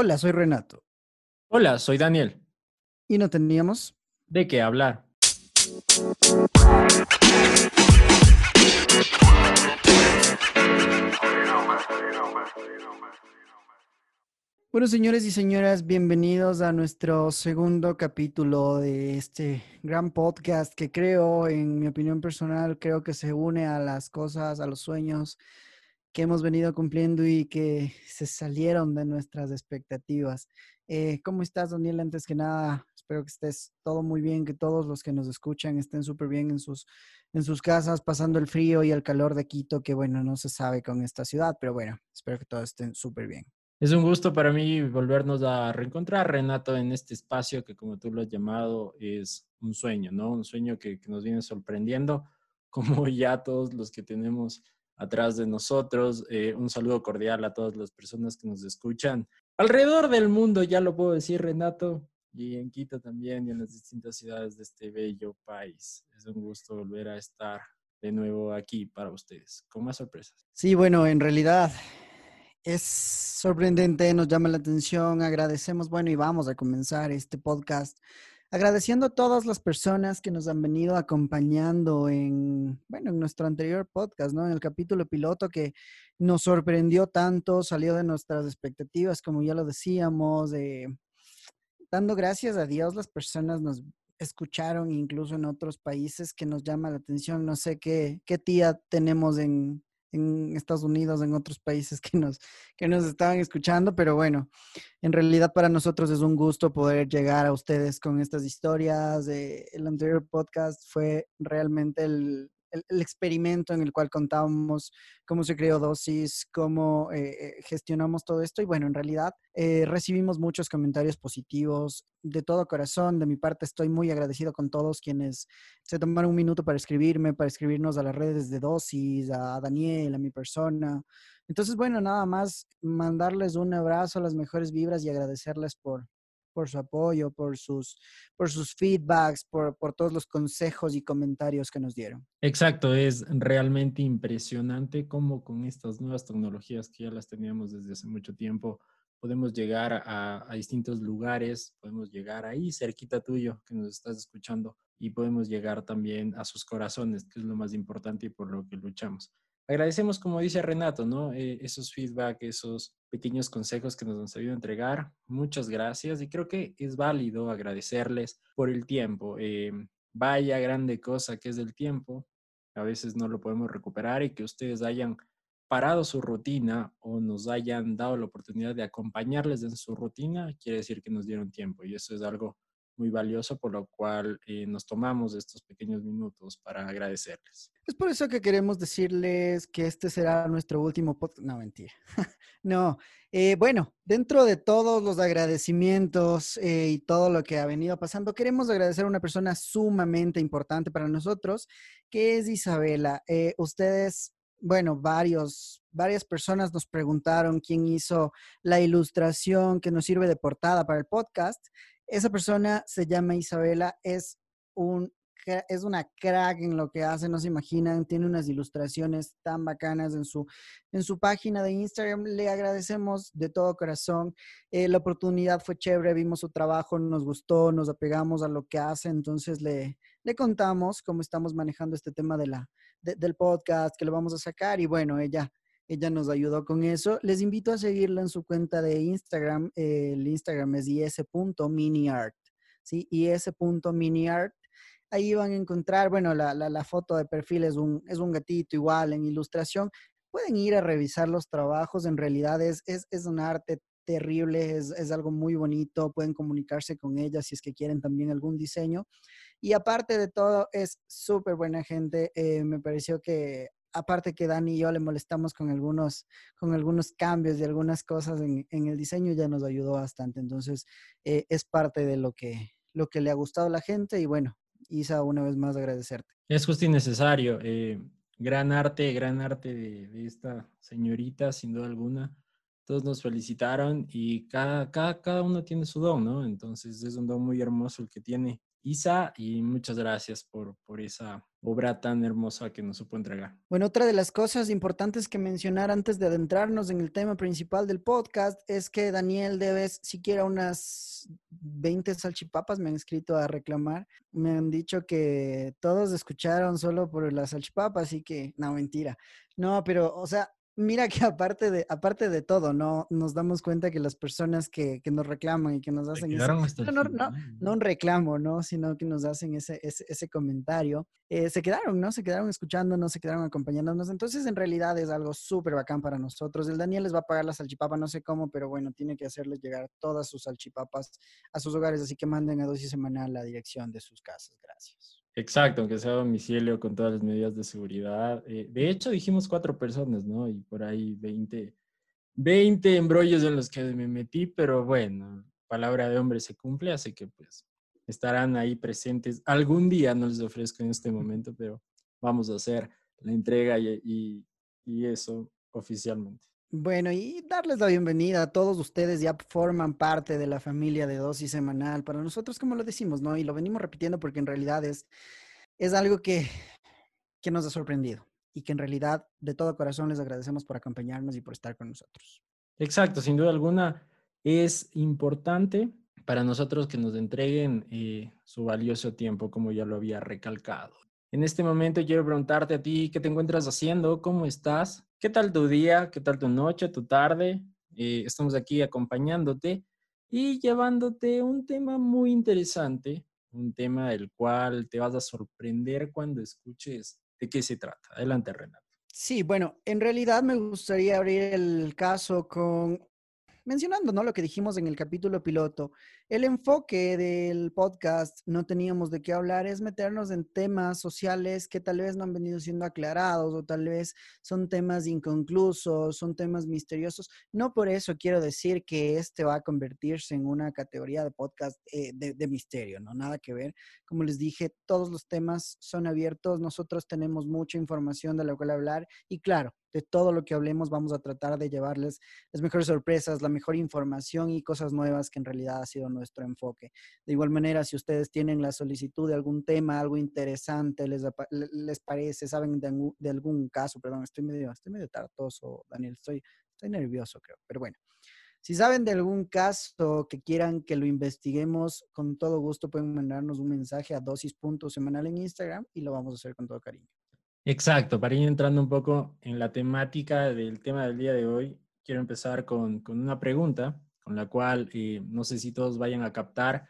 Hola, soy Renato. Hola, soy Daniel. ¿Y no teníamos? ¿De qué hablar? Bueno, señores y señoras, bienvenidos a nuestro segundo capítulo de este gran podcast que creo, en mi opinión personal, creo que se une a las cosas, a los sueños que hemos venido cumpliendo y que se salieron de nuestras expectativas. Eh, ¿Cómo estás, Daniel? Antes que nada, espero que estés todo muy bien, que todos los que nos escuchan estén súper bien en sus, en sus casas, pasando el frío y el calor de Quito, que bueno, no se sabe con esta ciudad, pero bueno, espero que todos estén súper bien. Es un gusto para mí volvernos a reencontrar, Renato, en este espacio que, como tú lo has llamado, es un sueño, ¿no? Un sueño que, que nos viene sorprendiendo, como ya todos los que tenemos atrás de nosotros. Eh, un saludo cordial a todas las personas que nos escuchan alrededor del mundo, ya lo puedo decir, Renato, y en Quito también y en las distintas ciudades de este bello país. Es un gusto volver a estar de nuevo aquí para ustedes, con más sorpresas. Sí, bueno, en realidad es sorprendente, nos llama la atención, agradecemos, bueno, y vamos a comenzar este podcast Agradeciendo a todas las personas que nos han venido acompañando en, bueno, en nuestro anterior podcast, ¿no? En el capítulo piloto que nos sorprendió tanto, salió de nuestras expectativas, como ya lo decíamos, dando gracias a Dios, las personas nos escucharon incluso en otros países que nos llama la atención. No sé qué, qué tía tenemos en, en Estados Unidos, en otros países que nos, que nos estaban escuchando, pero bueno, en realidad para nosotros es un gusto poder llegar a ustedes con estas historias. el anterior podcast fue realmente el, el, experimento en el cual contábamos cómo se creó Dosis, cómo eh, eh, gestionamos todo esto. Y bueno, en realidad eh, recibimos muchos comentarios positivos de todo corazón. De mi parte, estoy muy agradecido con todos quienes se tomaron un minuto para escribirme, para escribirnos a las redes de Dosis, a Daniel, a mi persona. Entonces, bueno, nada más mandarles un abrazo, las mejores vibras y agradecerles por, por su apoyo, por sus, por sus feedbacks, por, por todos los consejos y comentarios que nos dieron. Exacto, es realmente impresionante cómo con estas nuevas tecnologías que ya las teníamos desde hace mucho tiempo, podemos llegar a, a, distintos lugares, podemos llegar ahí cerquita tuyo que nos estás escuchando y podemos llegar también a sus corazones, que es lo más importante y por lo que luchamos agradecemos, como dice Renato, ¿no? Eh, esos feedback, esos pequeños consejos que nos han sabido entregar. Muchas gracias y creo que es válido agradecerles por el tiempo. Eh, vaya grande cosa que es el tiempo. A veces no lo podemos recuperar y que ustedes hayan parado su rutina o nos hayan dado la oportunidad de acompañarles en su rutina, quiere decir que nos dieron tiempo y eso es algo muy valioso, por lo cual eh, nos tomamos estos pequeños minutos para agradecerles. Es por eso que queremos decirles que este será nuestro último podcast. No, mentira. no, eh, bueno, dentro de todos los agradecimientos eh, y todo lo que ha venido pasando, queremos agradecer a una persona sumamente importante para nosotros, que es Isabela. ustedes bueno, varios, varias personas nos preguntaron quién hizo la ilustración que nos sirve de portada para el podcast. Esa persona se llama Isabela, es un es una crack en lo que hace, no se imaginan, tiene unas ilustraciones tan bacanas en su, en su página de Instagram. Le agradecemos de todo corazón. Eh, la oportunidad fue chévere, vimos su trabajo, nos gustó, nos apegamos a lo que hace, entonces le, le contamos cómo estamos manejando este tema de la, del podcast, que lo vamos a sacar y bueno, ella ella nos ayudó con eso. Les invito a seguirla en su cuenta de Instagram. el Instagram es is.miniart. ¿sí? is.miniart. Ahí van a encontrar, bueno, la, la, foto de perfil es un, es un gatito igual en ilustración. Pueden ir a revisar los trabajos. En realidad es, es, es un arte terrible, es, es, algo muy bonito. Pueden comunicarse con ella si es que quieren también algún diseño. Y aparte de todo, es súper buena gente. Eh, me pareció que aparte que Dani y yo le molestamos con algunos, con algunos cambios y algunas cosas en, el diseño, ya nos ayudó bastante. Entonces, eh, es parte de lo que, lo que le ha gustado a la gente y bueno, Isa, una vez más agradecerte. Es justo y necesario. Eh, gran arte, gran arte de, esta señorita, sin duda alguna. Todos nos felicitaron y cada, cada, cada uno tiene su don, ¿no? Entonces es un don muy hermoso el que tiene Isa, y muchas gracias por, por esa obra tan hermosa que nos supo entregar. Bueno, otra de las cosas importantes que mencionar antes de adentrarnos en el tema principal del podcast es que Daniel debes siquiera unas 20 salchipapas, me han escrito a reclamar. Me han dicho que todos escucharon solo por las salchipapas, así que, no, mentira. No, pero, o sea, mira que aparte de, aparte de todo, ¿no? Nos damos cuenta que las personas que, que nos reclaman y que nos hacen ese, no, no, no, un reclamo, ¿no? Sino que nos hacen ese, ese, ese comentario, eh, se quedaron, ¿no? Se quedaron escuchándonos, se quedaron acompañándonos. Entonces, en realidad es algo súper bacán para nosotros. El Daniel les va a pagar la salchipapa, no sé cómo, pero bueno, tiene que hacerles llegar todas sus salchipapas a sus hogares, así que manden a dosis semanal la dirección de sus casas. Gracias. Exacto, aunque sea domicilio con todas las medidas de seguridad. Eh, de hecho, dijimos cuatro personas, ¿no? Y por ahí 20, 20 embrollos en los que me metí, pero bueno, palabra de hombre se cumple, así que pues estarán ahí presentes. Algún día no les ofrezco en este momento, pero vamos a hacer la entrega y, y eso oficialmente. Bueno, y darles la bienvenida a todos ustedes, ya forman parte de la familia de dosis semanal. Para nosotros, como lo decimos, ¿no? Y lo venimos repitiendo porque en realidad es, es algo que, que nos ha sorprendido y que en realidad de todo corazón les agradecemos por acompañarnos y por estar con nosotros. Exacto, sin duda alguna es importante para nosotros que nos entreguen eh, su valioso tiempo, como ya lo había recalcado. En este momento quiero preguntarte a ti, ¿qué te encuentras haciendo? ¿Cómo estás? ¿Qué tal tu día? ¿Qué tal tu noche, tu tarde? Eh, estamos aquí acompañándote y llevándote un tema muy interesante, un tema del cual te vas a sorprender cuando escuches de qué se trata. Adelante, Renato. Sí, bueno, en realidad me gustaría abrir el caso con mencionando ¿no? lo que dijimos en el capítulo piloto, el enfoque del podcast, no teníamos de qué hablar, es meternos en temas sociales que tal vez no han venido siendo aclarados o tal vez son temas inconclusos, son temas misteriosos. No por eso quiero decir que este va a convertirse en una categoría de podcast eh, de, de misterio, ¿no? Nada que ver. Como les dije, todos los temas son abiertos, nosotros tenemos mucha información de la cual hablar y claro, de todo lo que hablemos vamos a tratar de llevarles las mejores sorpresas, la mejor información y cosas nuevas que en realidad ha sido nuestro enfoque. De igual manera, si ustedes tienen la solicitud de algún tema, algo interesante, les, les parece, saben de, algún caso, perdón, estoy medio, estoy medio tartoso, Daniel, estoy, estoy nervioso creo, pero bueno. Si saben de algún caso que quieran que lo investiguemos, con todo gusto pueden mandarnos un mensaje a dosis.semanal en Instagram y lo vamos a hacer con todo cariño. Exacto, para ir entrando un poco en la temática del tema del día de hoy, quiero empezar con, con una pregunta con la cual eh, no sé si todos vayan a captar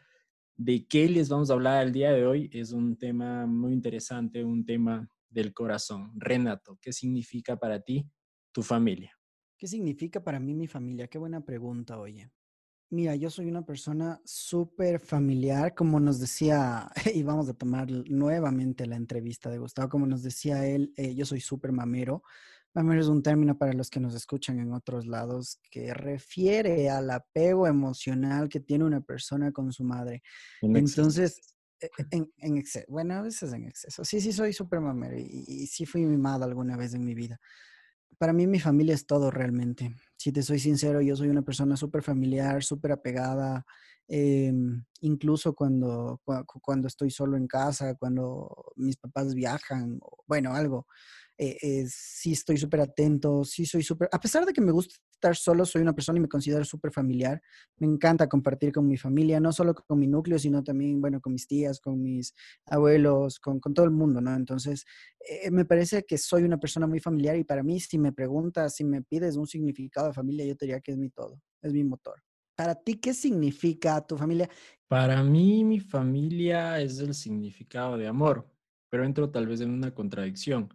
de qué les vamos a hablar el día de hoy. Es un tema muy interesante, un tema del corazón. Renato, ¿qué significa para ti tu familia? ¿Qué significa para mí mi familia? Qué buena pregunta, oye. Mira, yo soy una persona súper familiar, como nos decía, y vamos a tomar nuevamente la entrevista de Gustavo, como nos decía él, eh, yo soy súper mamero. Mamero es un término para los que nos escuchan en otros lados que refiere al apego emocional que tiene una persona con su madre. Entonces, e, en, en exceso, bueno, a veces en exceso. Sí, sí, soy súper mamero y, y sí fui mimado alguna vez en mi vida para mí mi familia es todo realmente. Si te soy sincero, yo soy una persona súper familiar, súper apegada, em, incluso cuando, cuando estoy solo en casa, cuando mis papás viajan, bueno, algo. Eh, eh, sí estoy súper atento, sí soy súper, a pesar de que me gusta estar solo, soy una persona y me considero súper familiar. Me encanta compartir con mi familia, no solo con mi núcleo, sino también, bueno, con mis tías, con mis abuelos, con, todo el mundo, ¿no? Entonces, eh, me parece que soy una persona muy familiar y para mí, si me preguntas, si me pides un significado de familia, yo diría que es mi todo, es mi motor. Para ti, ¿qué significa tu familia? Para mí, mi familia es el significado de amor, pero entro tal vez en una contradicción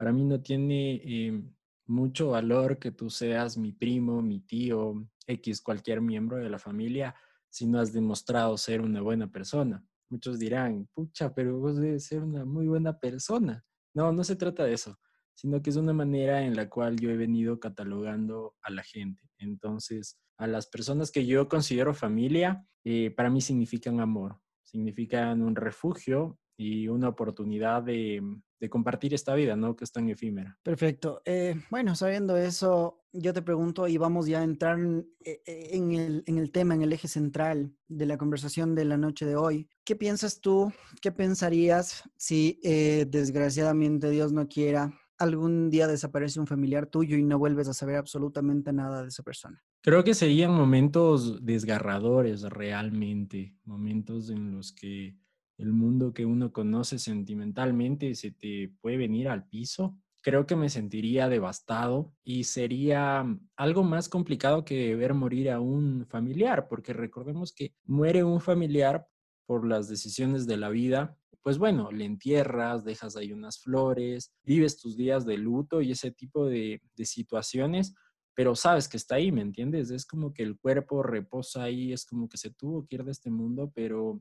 para mí no tiene eh, mucho valor que tú seas mi primo, mi tío, X, cualquier miembro de la familia, si no has demostrado ser una buena persona. Muchos dirán, pucha, pero vos debes ser una muy buena persona. No, no se trata de eso, sino que es una manera en la cual yo he venido catalogando a la gente. Entonces, a las personas que yo considero familia, eh, para mí significan amor, significan un refugio y una oportunidad de, de, compartir esta vida, ¿no? Que es tan efímera. Perfecto. Eh, bueno, sabiendo eso, yo te pregunto y vamos ya a entrar en, eh, eh, el, en, el, tema, en el eje central de la conversación de la noche de hoy. ¿Qué piensas tú? ¿Qué pensarías si eh, desgraciadamente Dios no quiera algún día desaparece un familiar tuyo y no vuelves a saber absolutamente nada de esa persona? Creo que serían momentos desgarradores realmente, momentos en los que el mundo que uno conoce sentimentalmente se te puede venir al piso creo que me sentiría devastado y sería algo más complicado que ver morir a un familiar, porque recordemos que muere un familiar por las decisiones de la vida, pues bueno, le entierras, dejas ahí unas flores, vives tus días de luto y ese tipo de, de situaciones, pero sabes que está ahí, ¿me entiendes? Es como que el cuerpo reposa ahí, es como que se tuvo que ir de este mundo, pero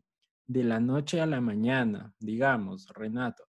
de la noche a la mañana, digamos, Renato,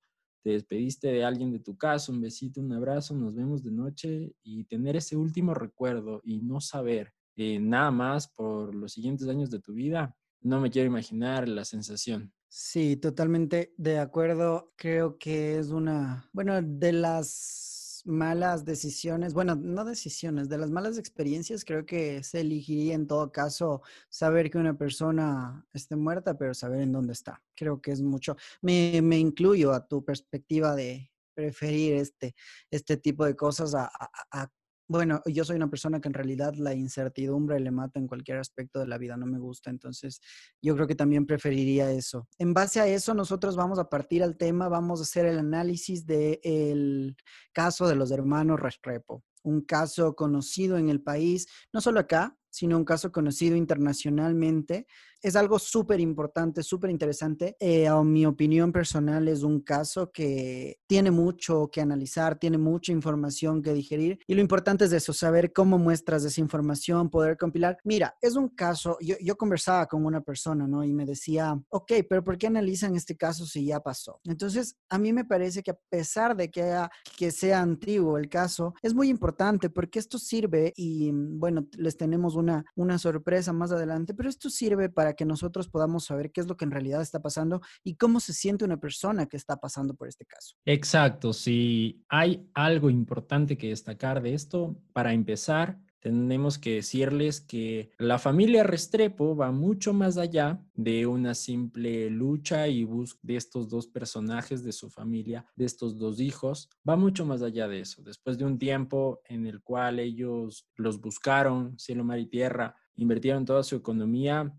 te despediste de alguien de tu casa, un besito, un abrazo, nos vemos de noche y tener ese último recuerdo y no saber eh, nada más por los siguientes años de tu vida, no me quiero imaginar la sensación. Sí, totalmente de acuerdo. Creo que es una, bueno, de las malas decisiones, bueno, no decisiones, de las malas experiencias, creo que se elegiría en todo caso saber que una persona esté muerta, pero saber en dónde está. Creo que es mucho. Me, me incluyo a tu perspectiva de preferir este, este tipo de cosas a, a bueno, yo soy una persona que en realidad la incertidumbre le mata en cualquier aspecto de la vida, no me gusta, entonces yo creo que también preferiría eso. En base a eso, nosotros vamos a partir al tema, vamos a hacer el análisis del caso de los hermanos Restrepo, un caso conocido en el país, no solo acá, sino un caso conocido internacionalmente es algo súper importante, súper interesante. Eh, a mi opinión personal es un caso que tiene mucho que analizar, tiene mucha información que digerir y lo importante es eso, saber cómo muestras esa información, poder compilar. Mira, es un caso, yo, yo conversaba con una persona, ¿no? Y me decía, ok, pero ¿por qué analizan este caso si ya pasó? Entonces, a mí me parece que a pesar de que, que sea antiguo el caso, es muy importante porque esto sirve y bueno, les tenemos una, sorpresa más adelante, pero esto sirve para que nosotros podamos saber qué es lo que en realidad está pasando y cómo se siente una persona que está pasando por este caso. Exacto, si hay algo importante que destacar de esto, para empezar, tenemos que decirles que la familia Restrepo va mucho más allá de una simple lucha y búsqueda de estos dos personajes de su familia, de estos dos hijos, va mucho más allá de eso. Después de un tiempo en el cual ellos los buscaron, cielo, mar y tierra, invirtieron toda su economía,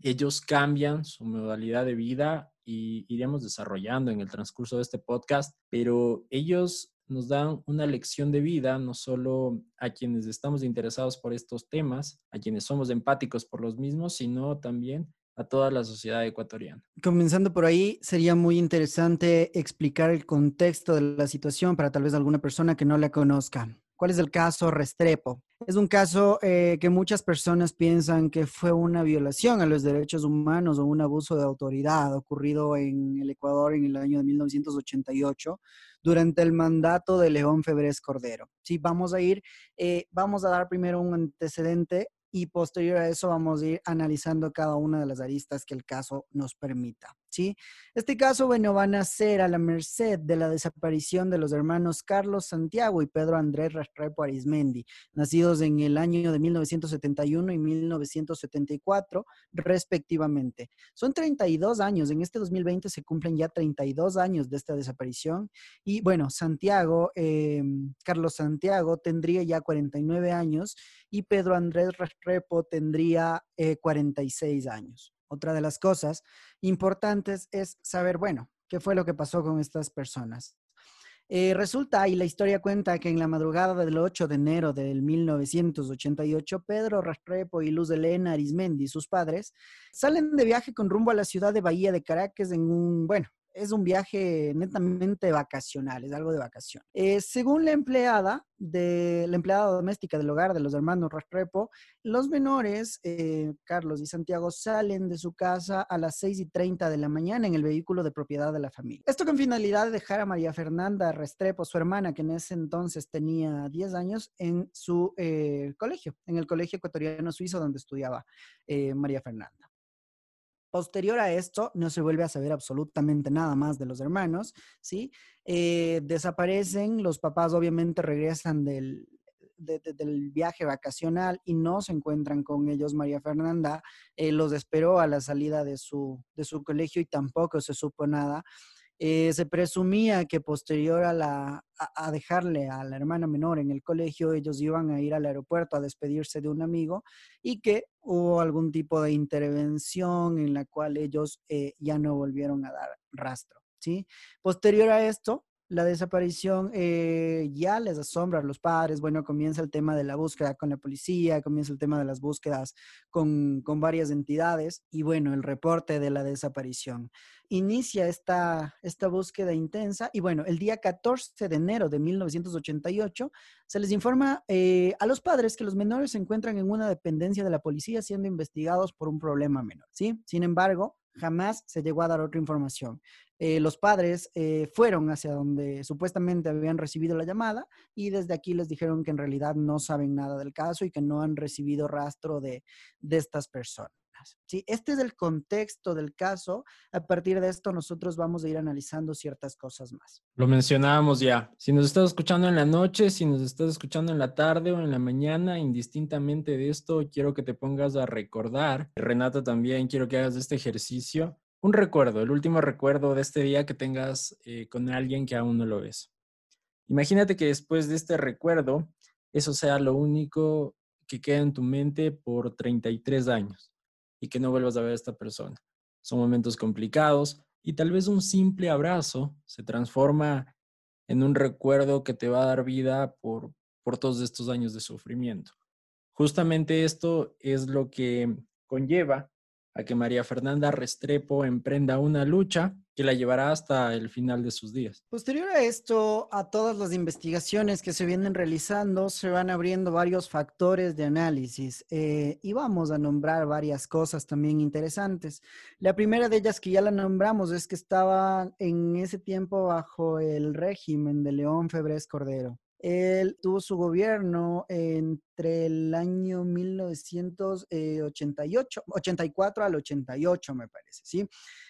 ellos cambian su modalidad de vida y iremos desarrollando en el transcurso de este podcast, pero ellos nos dan una lección de vida, no solo a quienes estamos interesados por estos temas, a quienes somos empáticos por los mismos, sino también a toda la sociedad ecuatoriana. Comenzando por ahí, sería muy interesante explicar el contexto de la situación para tal vez alguna persona que no la conozca. ¿Cuál es el caso Restrepo? Es un caso eh, que muchas personas piensan que fue una violación a los derechos humanos o un abuso de autoridad ocurrido en el Ecuador en el año de 1988 durante el mandato de León Febres Cordero. Sí, vamos a ir, eh, vamos a dar primero un antecedente y posterior a eso vamos a ir analizando cada una de las aristas que el caso nos permita. ¿Sí? Este caso, bueno, van a ser a la merced de la desaparición de los hermanos Carlos Santiago y Pedro Andrés Restrepo Arismendi, nacidos en el año de 1971 y 1974, respectivamente. Son 32 años, en este 2020 se cumplen ya 32 años de esta desaparición y bueno, Santiago, em, Carlos Santiago tendría ya 49 años y Pedro Andrés Restrepo tendría 46 eh, años. Otra de las cosas importantes es saber, bueno, qué fue lo que pasó con estas personas. Eh, resulta, y la historia cuenta que en la madrugada del 8 de enero del 1988, Pedro Rastrepo y Luz Elena Arismendi, sus padres, salen de viaje con rumbo a la ciudad de Bahía de Caracas en un, bueno, es un viaje netamente vacacional, es algo de vacación. Eh, según la empleada, de la empleada doméstica del hogar de los hermanos Rastrepo, los menores, eh, Carlos y Santiago, salen de su casa a las 6 y 30 de la mañana en el vehículo de propiedad de la familia. Esto con finalidad de dejar a María Fernanda Restrepo, su hermana, que en ese entonces tenía 10 años, en su eh, colegio, en el colegio ecuatoriano suizo donde estudiaba María Fernanda. Posterior a esto, no se vuelve a saber absolutamente nada más de los hermanos, ¿sí? Eh, desaparecen, los papás obviamente regresan del, del viaje vacacional y no se encuentran con ellos, María Fernanda eh, los esperó a la salida de su, de su colegio y tampoco se supo nada. Eh, se presumía que posterior a, la, a, dejarle a la hermana menor en el colegio, ellos iban a ir al aeropuerto a despedirse de un amigo y que hubo algún tipo de intervención en la cual ellos eh, ya no volvieron a dar rastro. ¿sí? Posterior a esto, la desaparición eh, ya les asombra a los padres. Bueno, comienza el tema de la búsqueda con la policía, comienza el tema de las búsquedas con, varias entidades y bueno, el reporte de la desaparición. Inicia esta, esta búsqueda intensa y bueno, el día 14 de enero de 1988 se les informa eh, a los padres que los menores se encuentran en una dependencia de la policía siendo investigados por un problema menor, ¿sí? Sin embargo, jamás se llegó a dar otra información. Eh, los padres eh, fueron hacia donde supuestamente habían recibido la llamada y desde aquí les dijeron que en realidad no saben nada del caso y que no han recibido rastro de, de estas personas. ¿Sí? Este es el contexto del caso. A partir de esto nosotros vamos a ir analizando ciertas cosas más. Lo mencionábamos ya. Si nos estás escuchando en la noche, si nos estás escuchando en la tarde o en la mañana, indistintamente de esto, quiero que te pongas a recordar. Renata también, quiero que hagas este ejercicio. Un recuerdo, el último recuerdo de este día que tengas eh, con alguien que aún no lo ves. Imagínate que después de este recuerdo, eso sea lo único que queda en tu mente por 33 años y que no vuelvas a ver a esta persona. Son momentos complicados y tal vez un simple abrazo se transforma en un recuerdo que te va a dar vida por, por todos estos años de sufrimiento. Justamente esto es lo que conlleva a que María Fernanda Restrepo emprenda una lucha que la llevará hasta el final de sus días. Posterior a esto, a todas las investigaciones que se vienen realizando, se van abriendo varios factores de análisis eh, y vamos a nombrar varias cosas también interesantes. La primera de ellas que ya la nombramos es que estaba en ese tiempo bajo el régimen de León Febres Cordero. Él tuvo su gobierno entre el año 1988, 84 al 88, me parece, ¿sí?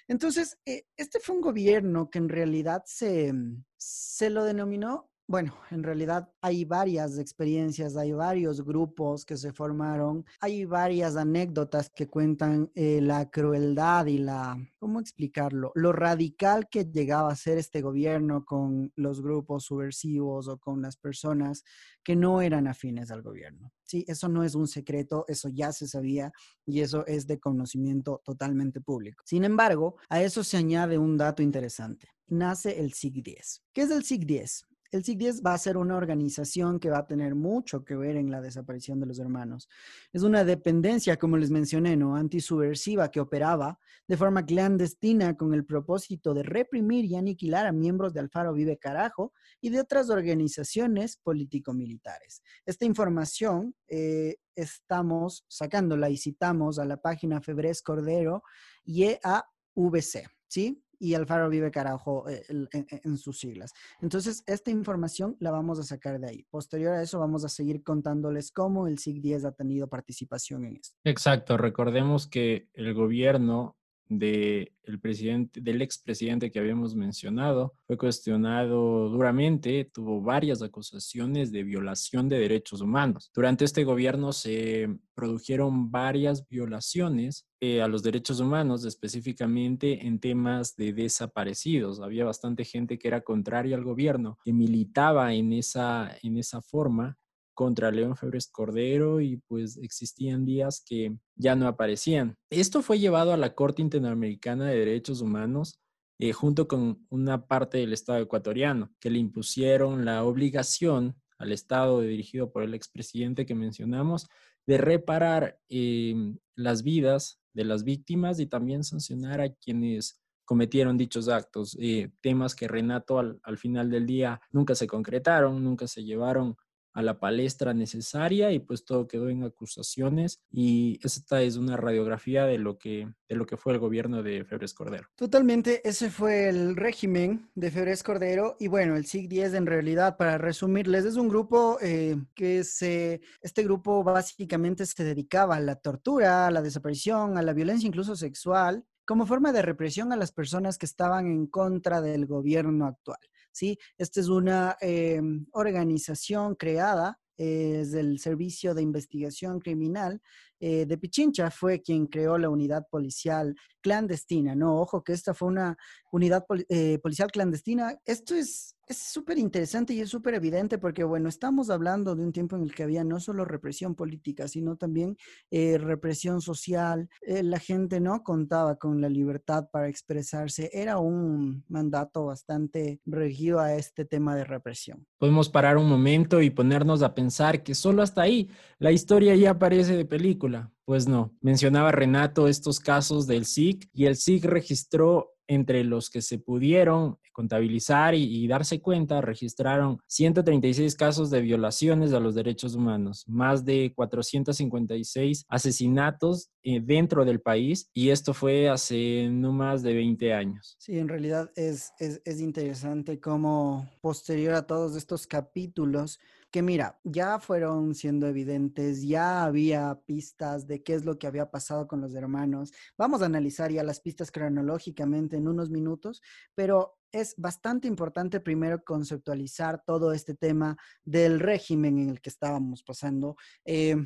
Entonces, eh, este fue un gobierno que en realidad se, se lo denominó bueno, en realidad hay varias experiencias, hay varios grupos que se formaron, hay varias anécdotas que cuentan eh, la crueldad y la, ¿cómo explicarlo? Lo radical que llegaba a ser este gobierno con los grupos subversivos o con las personas que no eran afines al gobierno. Sí, eso no es un secreto, eso ya se sabía y eso es de conocimiento totalmente público. Sin embargo, a eso se añade un dato interesante. Nace el SIG-10. ¿Qué es el SIG-10? El SIG-10 va a ser una organización que va a tener mucho que ver en la desaparición de los hermanos. Es una dependencia, como les mencioné, ¿no? antisubversiva que operaba de forma clandestina con el propósito de reprimir y aniquilar a miembros de Alfaro Vive Carajo y de otras organizaciones político-militares. Esta información eh, estamos sacándola y citamos a la página Febres Cordero y EAVC, ¿sí? Y Alfaro vive carajo eh, en, sus siglas. Entonces, esta información la vamos a sacar de ahí. Posterior a eso, vamos a seguir contándoles cómo el SIG-10 ha tenido participación en esto. Exacto. Recordemos que el gobierno de el presidente, del expresidente que habíamos mencionado, fue cuestionado duramente, tuvo varias acusaciones de violación de derechos humanos. Durante este gobierno se produjeron varias violaciones eh, a los derechos humanos, específicamente en temas de desaparecidos. Había bastante gente que era contraria al gobierno, que militaba en esa, en esa forma contra León Febres Cordero y pues existían días que ya no aparecían. Esto fue llevado a la Corte Interamericana de Derechos Humanos eh, junto con una parte del Estado ecuatoriano, que le impusieron la obligación al Estado dirigido por el expresidente que mencionamos de reparar em, las vidas de las víctimas y también sancionar a quienes cometieron dichos actos, eh, temas que Renato al, al, final del día nunca se concretaron, nunca se llevaron a la palestra necesaria y pues todo quedó en acusaciones y esta es una radiografía de lo que, de lo que fue el gobierno de Febres Cordero. Totalmente, ese fue el régimen de Febres Cordero y bueno, el SIG-10 en realidad, para resumirles, es un grupo eh, que se, este grupo básicamente se dedicaba a la tortura, a la desaparición, a la violencia incluso sexual como forma de represión a las personas que estaban en contra del gobierno actual. ¿Sí? Esta es una em, organización creada es del Servicio de Investigación Criminal eh, de Pichincha, fue quien creó la unidad policial clandestina, ¿no? Ojo que esta fue una unidad eh, policial clandestina. Esto es es súper interesante y es súper evidente porque, bueno, estamos hablando de un tiempo en el que había no solo represión política, sino también eh, represión social. La gente no contaba con la libertad para expresarse. Era un mandato bastante regido a este tema de represión. Podemos parar un momento y ponernos a pensar que solo hasta ahí la historia ya aparece de película. Pues no, mencionaba Renato estos casos del SIC y el SIC registró entre los que se pudieron contabilizar y, darse cuenta, registraron 136 casos de violaciones a los derechos humanos, más de 456 asesinatos eh, dentro del país y esto fue hace no más de 20 años. Sí, en realidad es, es, es interesante cómo posterior a todos estos capítulos, que mira, ya fueron siendo evidentes, ya había pistas de qué es lo que había pasado con los hermanos. Vamos a analizar ya las pistas cronológicamente en unos minutos, pero es bastante importante primero conceptualizar todo este tema del régimen en el que estábamos pasando, eh,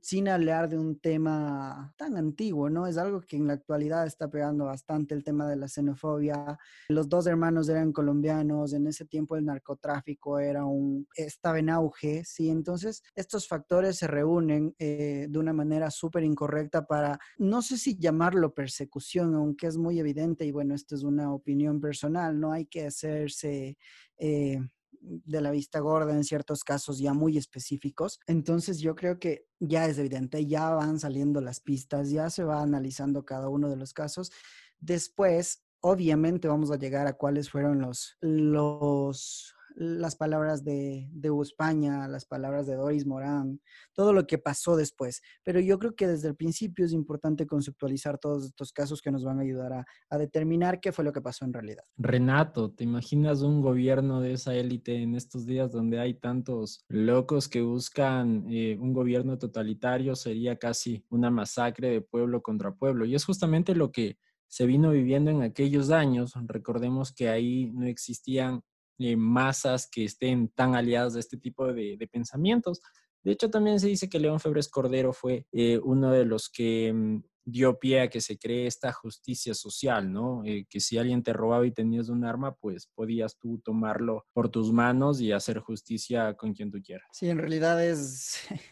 sin hablar de un tema tan antiguo, ¿no? Es algo que en la actualidad está pegando bastante el tema de la xenofobia. Los dos hermanos eran colombianos, en ese tiempo el narcotráfico era un, estaba en auge, ¿sí? Entonces, estos factores se reúnen eh, de una manera súper incorrecta para, no sé si llamarlo persecución, aunque es muy evidente, y bueno, esto es una opinión personal, ¿no? Hay que hacerse eh, de la vista gorda en ciertos casos ya muy específicos. Entonces yo creo que ya es evidente, ya van saliendo las pistas, ya se va analizando cada uno de los casos. Después, obviamente vamos a llegar a cuáles fueron los, los las palabras de, de España, las palabras de Doris Morán, todo lo que pasó después. Pero yo creo que desde el principio es importante conceptualizar todos estos casos que nos van a ayudar a, a determinar qué fue lo que pasó en realidad. Renato, ¿te imaginas un gobierno de esa élite en estos días donde hay tantos locos que buscan eh, un gobierno totalitario? Sería casi una masacre de pueblo contra pueblo. Y es justamente lo que se vino viviendo en aquellos años. Recordemos que ahí no existían eh, masas que estén tan aliadas a este tipo de, pensamientos. De hecho, también se dice que León Febres Cordero fue eh, uno de los que mm, dio pie a que se cree esta justicia social, ¿no? Eh, que si alguien te robaba y tenías un arma, pues podías tú tomarlo por tus manos y hacer justicia con quien tú quieras. Sí, en realidad es,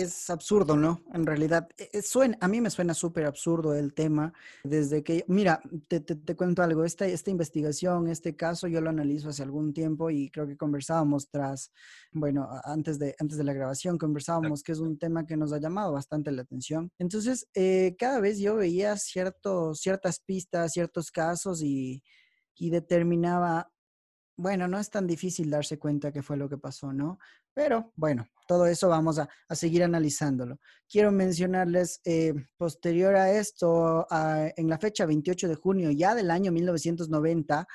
es absurdo, ¿no? En realidad, e, e, suena, a mí me suena súper absurdo el tema, desde que, mira, te, te, cuento algo, esta, esta investigación, este caso, yo lo analizo hace algún tiempo y creo que conversábamos tras, bueno, antes de, antes de la grabación, conversábamos que es un tema que nos ha llamado bastante la atención. Entonces, eh, cada vez yo veía ciertos, ciertas pistas, ciertos casos y, y determinaba, bueno, no es tan difícil darse cuenta qué fue lo que pasó, ¿no? Pero bueno, todo eso vamos a, seguir analizándolo. Quiero mencionarles, eh, posterior a esto, en la fecha 28 de junio ya del año 1990,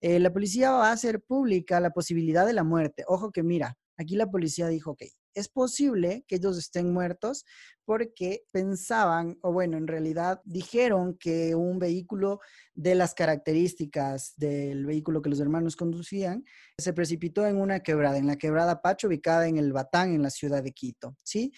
eh, la policía va a hacer pública la posibilidad de la muerte. Ojo que mira, aquí la policía dijo, ok, es posible que ellos estén muertos porque pensaban, o bueno, en realidad dijeron que un vehículo de las características del vehículo que los hermanos conducían se precipitó en una quebrada, en la quebrada Pacho, ubicada en el Batán, en la ciudad de Quito, ¿sí?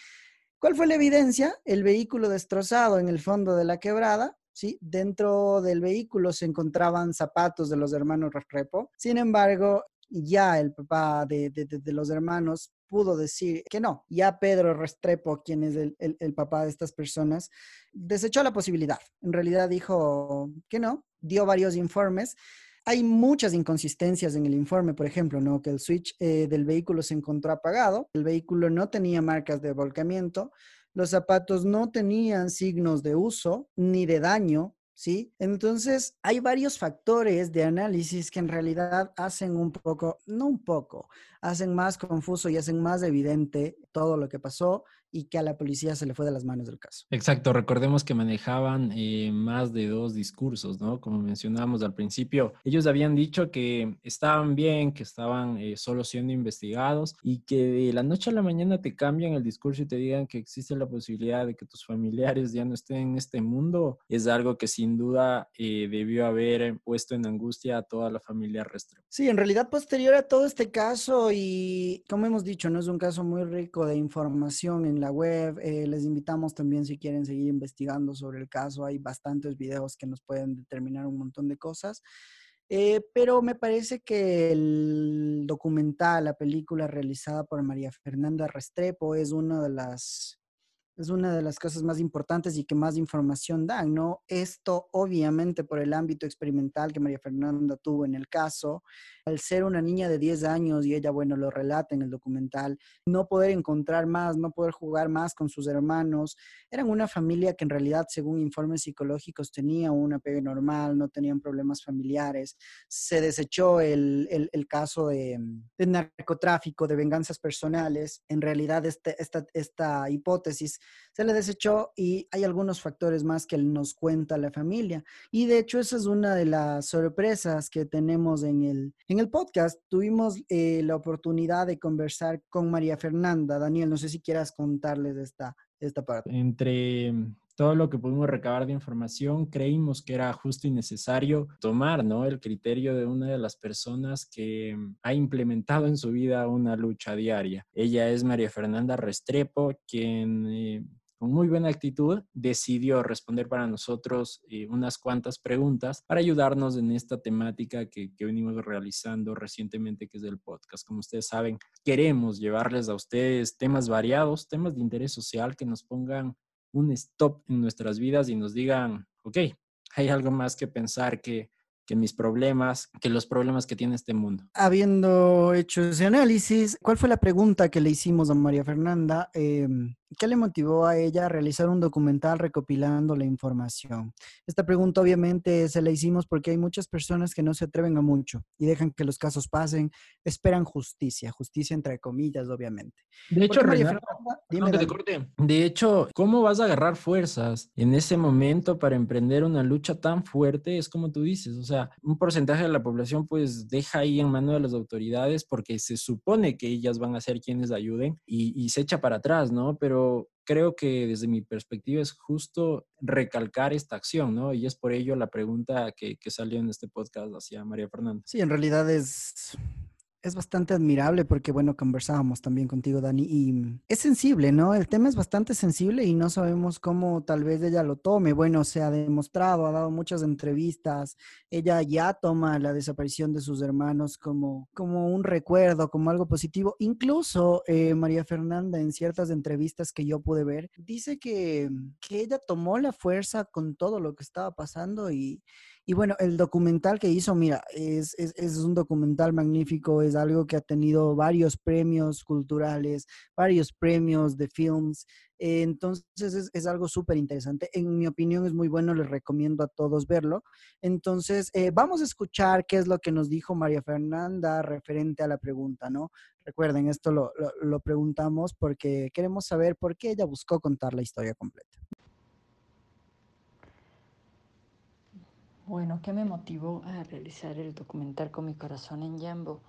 ¿Cuál fue la evidencia? El vehículo destrozado en el fondo de la quebrada, ¿sí? Dentro del vehículo se encontraban zapatos de los hermanos Restrepo. Sin embargo, ya el papá de, de, los hermanos pudo decir que no. Ya Pedro Restrepo, quien es el, el, papá de estas personas, desechó la posibilidad. En realidad dijo que no, dio varios informes. Hay muchas inconsistencias en el informe, por ejemplo, ¿no? que el switch eh, del vehículo se encontró apagado, el vehículo no tenía marcas de volcamiento, los zapatos no tenían signos de uso ni de daño, ¿sí? Entonces, hay varios factores de análisis que en realidad hacen un poco, no un poco, hacen más confuso y hacen más evidente todo lo que pasó y que a la policía se le fue de las manos del caso. Exacto, recordemos que manejaban eh, más de dos discursos, ¿no? Como mencionábamos al principio, ellos habían dicho que estaban bien, que estaban eh, solo siendo investigados y que de la noche a la mañana te cambian el discurso y te digan que existe la posibilidad de que tus familiares ya no estén en este mundo, es algo que sin duda eh, debió haber puesto en angustia a toda la familia Restrepo. Sí, en realidad posterior a todo este caso y como hemos dicho, no es un caso muy rico de información en la web, eh, les invitamos también si quieren seguir investigando sobre el caso, hay bastantes videos que nos pueden determinar un montón de cosas. Eh, pero me parece que el documental, la película realizada por María Fernanda Restrepo es una de las es una de las cosas más importantes y que más información dan, ¿no? Esto obviamente por el ámbito experimental que María Fernanda tuvo en el caso, al ser una niña de 10 años y ella, bueno, lo relata en el documental, no poder encontrar más, no poder jugar más con sus hermanos, eran una familia que en realidad, según informes psicológicos, tenía un apego normal, no tenían problemas familiares, se desechó el, el, caso de, narcotráfico, de venganzas personales, en realidad este, esta, esta hipótesis se le desechó y hay algunos factores más que nos cuenta la familia. Y de hecho, esa es una de las sorpresas que tenemos en el, en el podcast. Tuvimos eh, la oportunidad de conversar con María Fernanda. Daniel, no sé si quieras contarles esta, esta parte. Entre todo lo que pudimos recabar de información, creímos que era justo y necesario tomar ¿no? el criterio de una de las personas que ha implementado en su vida una lucha diaria. Ella es María Fernanda Restrepo, quien... Eh, con muy buena actitud, decidió responder para nosotros eh, unas cuantas preguntas para ayudarnos en esta temática que, que, venimos realizando recientemente, que es el podcast. Como ustedes saben, queremos llevarles a ustedes temas variados, temas de interés social que nos pongan un stop en nuestras vidas y nos digan, ok, hay algo más que pensar que, que mis problemas, que los problemas que tiene este mundo. Habiendo hecho ese análisis, ¿cuál fue la pregunta que le hicimos a María Fernanda? Eh, ¿Qué le motivó a ella a realizar un documental recopilando la información? Esta pregunta obviamente se la hicimos porque hay muchas personas que no se atreven a mucho y dejan que los casos pasen, esperan justicia, justicia entre comillas, obviamente. De hecho, de hecho, ¿cómo vas a agarrar fuerzas en ese momento para emprender una lucha tan fuerte? Es como tú dices, o sea, un porcentaje de la población pues deja ahí en mano de las autoridades porque se supone que ellas van a ser quienes ayuden y, y se echa para atrás, ¿no? Pero creo que desde mi perspectiva es justo recalcar esta acción, ¿no? Y es por ello la pregunta que, que salió en este podcast hacia María Fernanda. Sí, en realidad es es bastante admirable porque, bueno, conversábamos también contigo, Dani, y es sensible, ¿no? El tema es bastante sensible y no sabemos cómo tal vez ella lo tome. Bueno, se ha demostrado, ha dado muchas entrevistas, ella ya toma la desaparición de sus hermanos como, como un recuerdo, como algo positivo. Incluso eh, María Fernanda, en ciertas entrevistas que yo pude ver, dice que, que ella tomó la fuerza con todo lo que estaba pasando y y bueno, el documental que hizo, mira, es, es, un documental magnífico, es algo que ha tenido varios premios culturales, varios premios de films. Eh, entonces es, algo súper interesante. En mi opinión es muy bueno, les recomiendo a todos verlo. Entonces, eh, vamos a escuchar qué es lo que nos dijo María Fernanda referente a la pregunta, ¿no? Recuerden, esto lo, lo preguntamos porque queremos saber por qué ella buscó contar la historia completa. Bueno, ¿qué me motivó a realizar el documental con mi corazón en Yambo?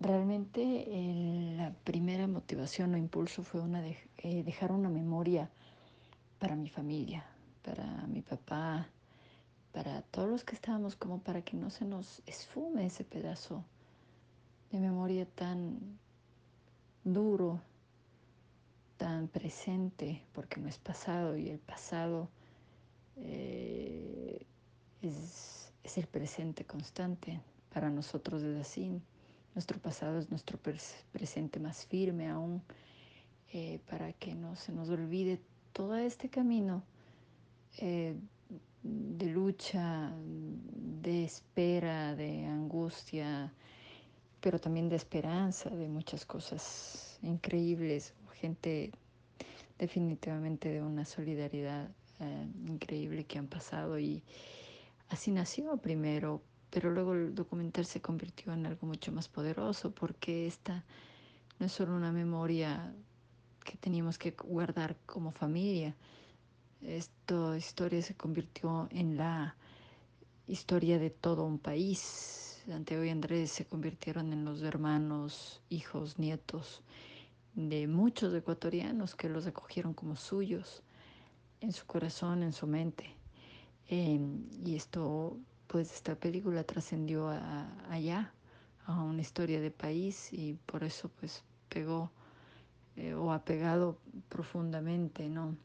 Realmente la primera motivación o impulso fue una de, eh, dejar una memoria para mi familia, para mi papá, para todos los que estábamos, como para que no se nos esfume ese pedazo de memoria tan duro, tan presente, porque no es pasado y el pasado eh, es, el presente constante. Para nosotros es así. Nuestro pasado es nuestro presente más firme aún, eh, para que no se nos olvide todo este camino eh, de lucha, de espera, de angustia, pero también de esperanza, de muchas cosas increíbles, gente definitivamente de una solidaridad eh, increíble que han pasado y así nació primero, pero luego el documental se convirtió en algo mucho más poderoso porque esta no es solo una memoria que teníamos que guardar como familia. Esta historia se convirtió en la historia de todo un país. Santiago y Andrés se convirtieron en los hermanos, hijos, nietos de muchos ecuatorianos que los acogieron como suyos en su corazón, en su mente. Em, y esto, pues esta película trascendió allá, a una historia de país y por eso pues pegó eh, o ha pegado profundamente, ¿no?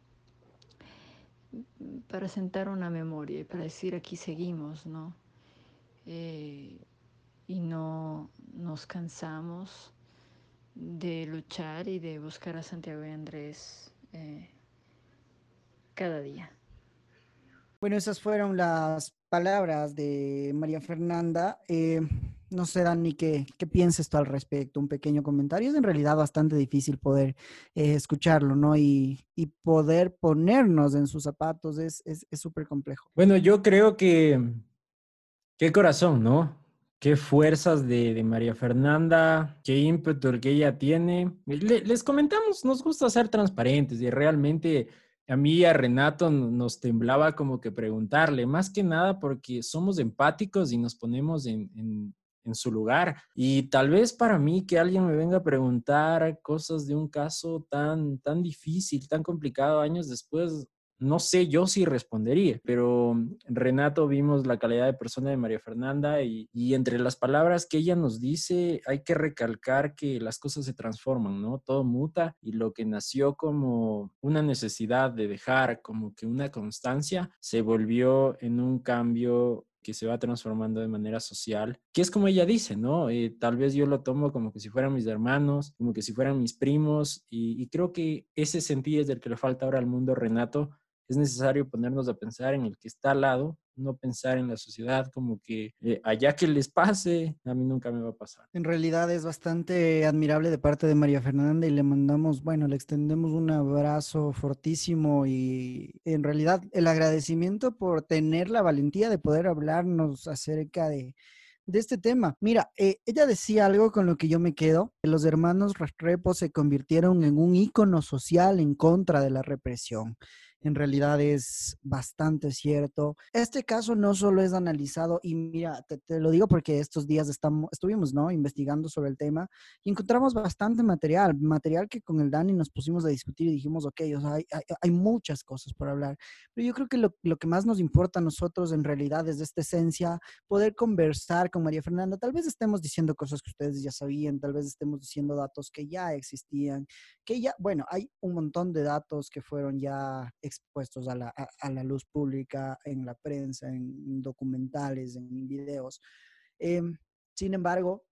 Para sentar una memoria y para decir aquí seguimos, ¿no? Eh, y no nos cansamos de luchar y de buscar a Santiago y Andrés eh, cada día. Bueno, esas fueron las palabras de María Fernanda. Eh, no sé, Dani, ¿qué, qué piensas tú al respecto? Un pequeño comentario. Es en realidad bastante difícil poder eh, escucharlo, ¿no? Y, y, poder ponernos en sus zapatos es súper es, complejo. Bueno, yo creo que qué corazón, ¿no? Qué fuerzas de, de María Fernanda, qué ímpetu que ella tiene. les comentamos, nos gusta ser transparentes y realmente a mí y a Renato nos temblaba como que preguntarle, más que nada porque somos empáticos y nos ponemos en, en, en, su lugar. Y tal vez para mí que alguien me venga a preguntar cosas de un caso tan, tan difícil, tan complicado años después, no sé yo si respondería, pero Renato vimos la calidad de persona de María Fernanda y, entre las palabras que ella nos dice hay que recalcar que las cosas se transforman, ¿no? Todo muta y lo que nació como una necesidad de dejar como que una constancia se volvió en un cambio que se va transformando de manera social, que es como ella dice, ¿no? Eh, tal vez yo lo tomo como que si fueran mis hermanos, como que si fueran mis primos, y, y creo que ese sentido es del que le falta ahora al mundo Renato, es necesario ponernos a pensar en el que está al lado, no pensar en la sociedad como que eh, allá que les pase, a mí nunca me va a pasar. En realidad es bastante admirable de parte de María Fernanda y le mandamos, bueno, le extendemos un abrazo fortísimo y en realidad el agradecimiento por tener la valentía de poder hablarnos acerca de, este tema. Mira, eh, ella decía algo con lo que yo me quedo, que los hermanos Restrepo se convirtieron en un ícono social en contra de la represión en realidad es bastante cierto. Este caso no solo es analizado, y mira, te, lo digo porque estos días estamos, estuvimos ¿no? investigando sobre el tema y encontramos bastante material, material que con el Dani nos pusimos a discutir y dijimos, ok, o sea, hay, hay, muchas cosas por hablar, pero yo creo que lo, lo, que más nos importa a nosotros en realidad es de esta esencia, poder conversar con María Fernanda, tal vez estemos diciendo cosas que ustedes ya sabían, tal vez estemos diciendo datos que ya existían, que ya, bueno, hay un montón de datos que fueron ya expuestos a la, a, la luz pública, en la prensa, en documentales, en videos. Em, sin embargo,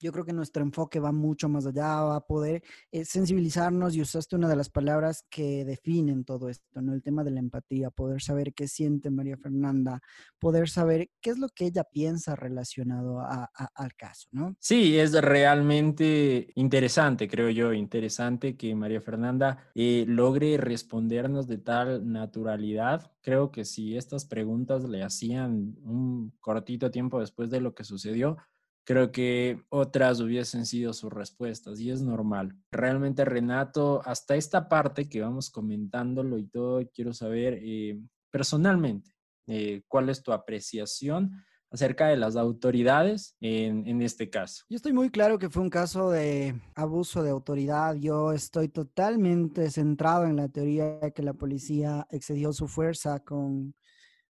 yo creo que nuestro enfoque va mucho más allá, va a poder eh, sensibilizarnos y usaste una de las palabras que definen todo esto, ¿no? El tema de la empatía, poder saber qué siente María Fernanda, poder saber qué es lo que ella piensa relacionado al caso, ¿no? Sí, es realmente interesante, creo yo, interesante que María Fernanda eh, logre respondernos de tal naturalidad. Creo que si estas preguntas le hacían un cortito tiempo después de lo que sucedió, creo que otras hubiesen sido sus respuestas y es normal. Realmente, Renato, hasta esta parte que vamos comentándolo y todo, quiero saber eh, personalmente eh, cuál es tu apreciación acerca de las autoridades en, en, este caso. Yo estoy muy claro que fue un caso de abuso de autoridad. Yo estoy totalmente centrado en la teoría de que la policía excedió su fuerza con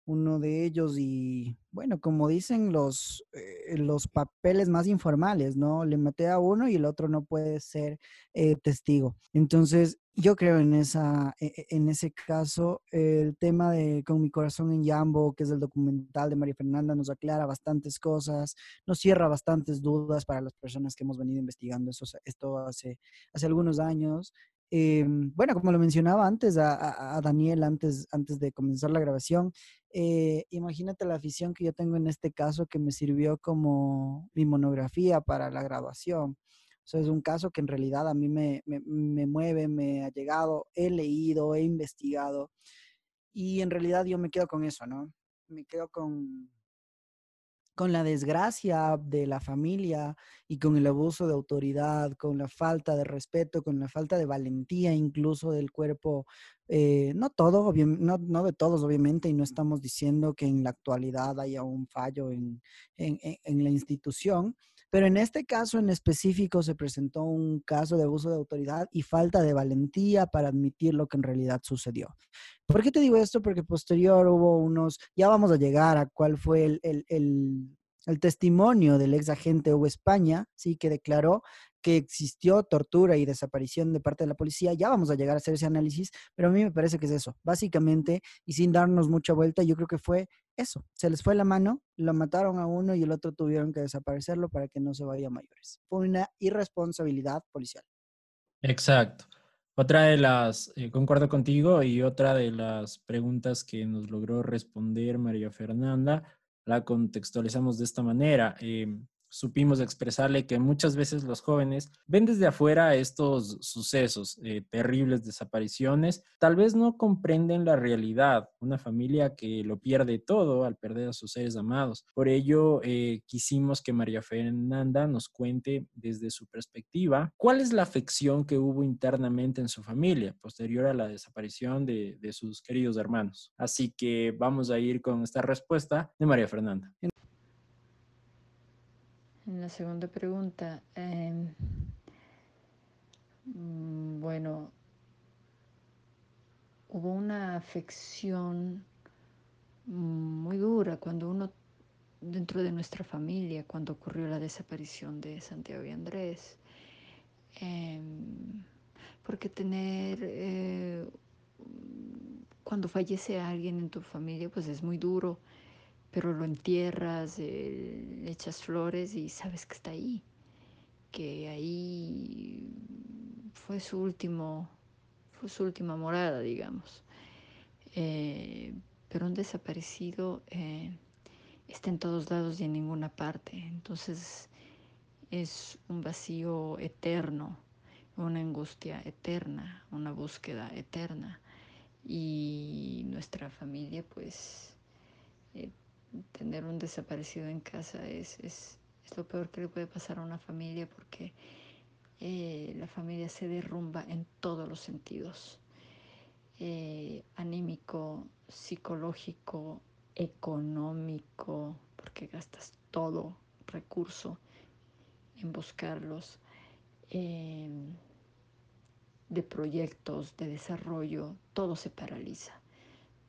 uno de ellos y bueno, como dicen los, eh, los papeles más informales, ¿no? Le maté a uno y el otro no puede ser eh, testigo. Entonces, yo creo en, esa, e, e, en ese caso, el tema de Con mi corazón en Yambo, que es el documental de María Fernanda, nos aclara bastantes cosas, nos cierra bastantes dudas para las personas que hemos venido investigando eso, esto hace, hace algunos años. Em, bueno, como lo mencionaba antes a, Daniel, antes, antes de comenzar la grabación, eh, imagínate la afición que yo tengo en este caso que me sirvió como mi monografía para la graduación. O es un caso que en realidad a mí me, me, me mueve, me ha llegado, he leído, he investigado y en realidad yo me quedo con eso, ¿no? Me quedo con, con la desgracia de la familia y con el abuso de autoridad, con la falta de respeto, con la falta de valentía incluso del cuerpo, eh, no todo, no, no, de todos obviamente, y no estamos diciendo que en la actualidad haya un fallo en, en, en la institución, Pero en este caso en específico se presentó un caso de abuso de autoridad y falta de valentía para admitir lo que en realidad sucedió. ¿Por qué te digo esto? Porque posterior hubo unos, ya vamos a llegar a cuál fue el, el, el, testimonio del ex agente Hugo España, sí, que declaró que existió tortura y desaparición de parte de la policía. Ya vamos a llegar a hacer ese análisis, pero a mí me parece que es eso. Básicamente, y sin darnos mucha vuelta, yo creo que fue eso. Se les fue la mano, lo mataron a uno y el otro tuvieron que desaparecerlo para que no se vaya a mayores. Fue una irresponsabilidad policial. Exacto. Otra de las, eh, concuerdo contigo, y otra de las preguntas que nos logró responder María Fernanda, la contextualizamos de esta manera. Eh, supimos expresarle que muchas veces los jóvenes ven desde afuera estos sucesos, eh, terribles desapariciones, tal vez no comprenden la realidad, una familia que lo pierde todo al perder a sus seres amados. Por ello, eh, quisimos que María Fernanda nos cuente desde su perspectiva cuál es la afección que hubo internamente en su familia posterior a la desaparición de, de sus queridos hermanos. Así que vamos a ir con esta respuesta de María Fernanda. La segunda pregunta, eh, bueno, hubo una afección muy dura cuando uno, dentro de nuestra familia, cuando ocurrió la desaparición de Santiago y Andrés, eh, porque tener, eh, cuando fallece alguien en tu familia, pues es muy duro pero lo entierras, eh, le echas flores y sabes que está ahí, que ahí fue su último, fue su última morada, digamos. Eh, pero un desaparecido eh, está en todos lados y en ninguna parte. Entonces es un vacío eterno, una angustia eterna, una búsqueda eterna. Y nuestra familia, pues, tener un desaparecido en casa es, es, es, lo peor que le puede pasar a una familia porque eh, la familia se derrumba en todos los sentidos. Eh, anímico, psicológico, económico, porque gastas todo recurso en buscarlos, eh, de proyectos, de desarrollo, todo se paraliza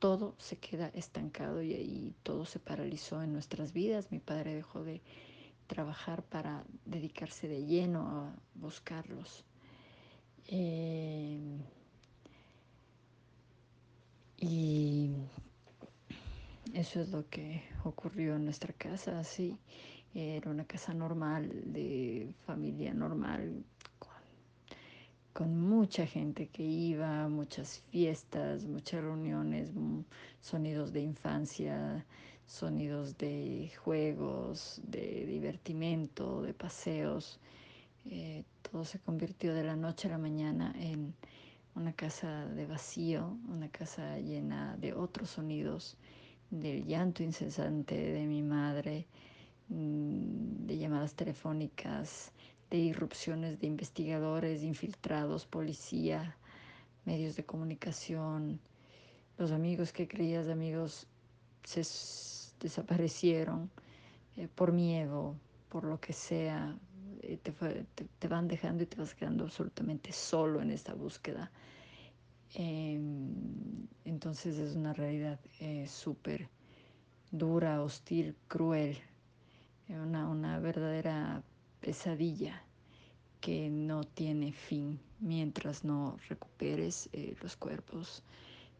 todo se queda estancado y ahí todo se paralizó en nuestras vidas. Mi padre dejó de trabajar para dedicarse de lleno a buscarlos. Eh, y eso es lo que ocurrió en nuestra casa, sí. Era una casa normal, de familia normal, con mucha gente que iba, muchas fiestas, muchas reuniones, mm, sonidos de infancia, sonidos de juegos, de divertimento, de paseos. Eh, todo se convirtió de la noche a la mañana en una casa de vacío, una casa llena de otros sonidos, del llanto incesante de mi madre, mm, de llamadas telefónicas, de irrupciones de investigadores, infiltrados, policía, medios de comunicación. Los amigos que creías amigos se desaparecieron eh, por miedo, por lo que sea. Eh, te, te, van dejando y te vas quedando absolutamente solo en esta búsqueda. Em, entonces es una realidad eh, súper dura, hostil, cruel, una, una verdadera pesadilla que no tiene fin mientras no recuperes eh, los cuerpos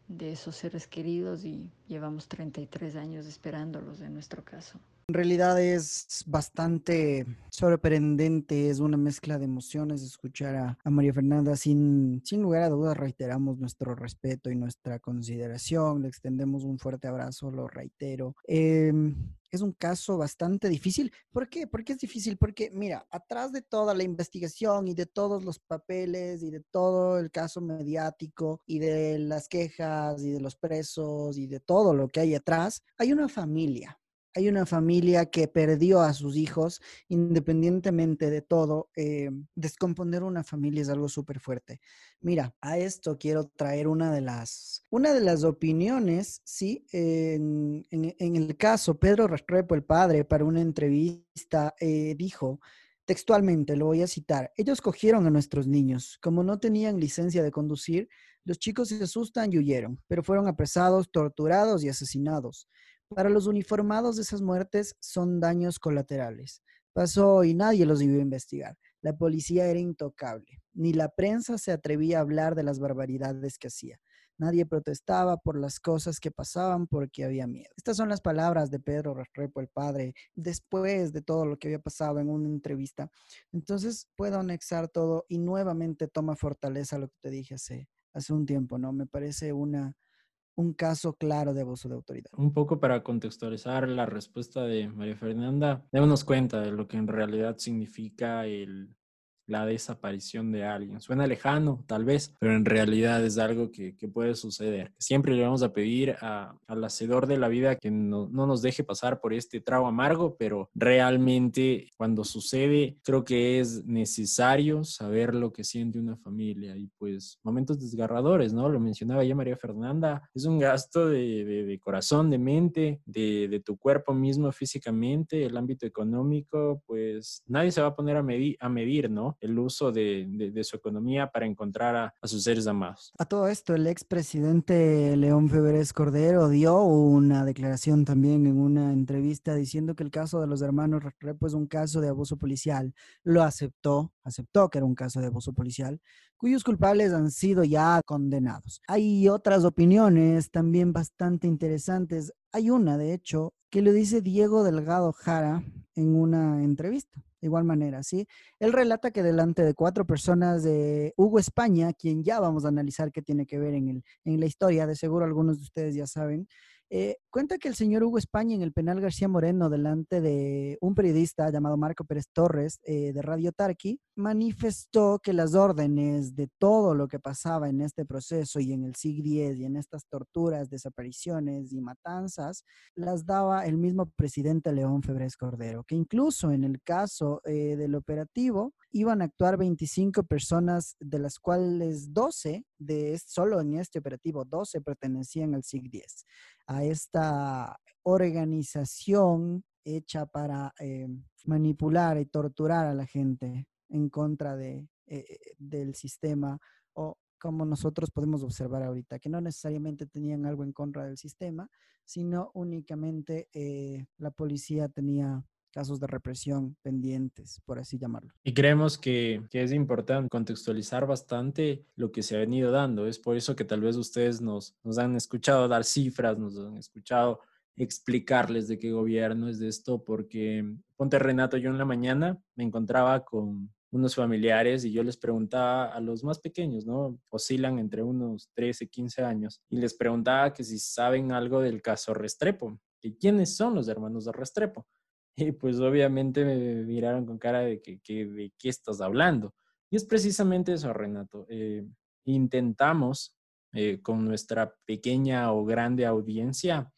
de esos seres queridos y llevamos 33 años esperándolos en nuestro caso. En realidad es bastante sorprendente, es una mezcla de emociones escuchar a, María Fernanda. Sin, sin lugar a dudas, reiteramos nuestro respeto y nuestra consideración, le extendemos un fuerte abrazo, lo reitero. Em, es un caso bastante difícil. ¿Por qué? ¿Por qué es difícil? Porque, mira, atrás de toda la investigación y de todos los papeles y de todo el caso mediático y de las quejas y de los presos y de todo lo que hay atrás, hay una familia hay una familia que perdió a sus hijos, independientemente de todo, eh, descomponer una familia es algo súper fuerte. Mira, a esto quiero traer una de las, una de las opiniones, sí, en, el caso, Pedro Restrepo, el padre, para una entrevista, eh, dijo, textualmente, lo voy a citar, ellos cogieron a nuestros niños, como no tenían licencia de conducir, los chicos se asustan y huyeron, pero fueron apresados, torturados y asesinados. Para los uniformados, esas muertes son daños colaterales. Pasó y nadie los a investigar. La policía era intocable. Ni la prensa se atrevía a hablar de las barbaridades que hacía. Nadie protestaba por las cosas que pasaban porque había miedo. Estas son las palabras de Pedro Restrepo, el padre, después de todo lo que había pasado en una entrevista. Entonces puedo anexar todo y nuevamente toma fortaleza lo que te dije hace, hace un tiempo, ¿no? Me parece una, un caso claro de abuso de autoridad. Un poco para contextualizar la respuesta de María Fernanda, démonos cuenta de lo que en realidad significa el la desaparición de alguien. Suena lejano, tal vez, pero en realidad es algo que, puede suceder. Siempre le vamos a pedir al hacedor de la vida que no, nos deje pasar por este trago amargo, pero realmente cuando sucede, creo que es necesario saber lo que siente una familia y pues momentos desgarradores, ¿no? Lo mencionaba ya María Fernanda, es un gasto de, corazón, de mente, de, tu cuerpo mismo físicamente, el ámbito económico, pues nadie se va a poner a medir, a medir ¿no? El uso de, su economía para encontrar a, sus seres amados. A todo esto, el expresidente León Febres Cordero dio una declaración también en una entrevista diciendo que el caso de los hermanos Restrepo es un caso de abuso policial. Lo aceptó, aceptó que era un caso de abuso policial, cuyos culpables han sido ya condenados. Hay otras opiniones también bastante interesantes. Hay una, de hecho, que lo dice Diego Delgado Jara en una entrevista de igual manera, ¿sí? Él relata que delante de cuatro personas de Hugo España, quien ya vamos a analizar qué tiene que ver en, el, en la historia, de seguro algunos de ustedes ya saben, eh, cuenta que el señor Hugo España en el penal García Moreno, delante de un periodista llamado Marco Pérez Torres eh, de Radio Tarqui, manifestó que las órdenes de todo lo que pasaba en este proceso y en el SIG 10 y en estas torturas, desapariciones y matanzas, las daba el mismo presidente León Febres Cordero, que incluso en el caso eh, del operativo iban a actuar 25 personas, de las cuales 12, de, solo en este operativo, 12 pertenecían al SIG 10 a esta organización hecha para eh, manipular y torturar a la gente en contra de, eh, del sistema o como nosotros podemos observar ahorita, que no necesariamente tenían algo en contra del sistema, sino únicamente eh, la policía tenía casos de represión pendientes, por así llamarlo. Y creemos que, es importante contextualizar bastante lo que se ha venido dando. Es por eso que tal vez ustedes nos, nos han escuchado dar cifras, nos han escuchado explicarles de qué gobierno es de esto, porque ponte Renato, yo en la mañana me encontraba con unos familiares y yo les preguntaba a los más pequeños, ¿no? Oscilan entre unos 13, 15 años y les preguntaba que si saben algo del caso Restrepo, que quiénes son los hermanos de Restrepo. Pues obviamente me miraron con cara de que, de qué estás hablando. Y es precisamente eso, Renato. Eh, intentamos eh, con nuestra pequeña o grande audiencia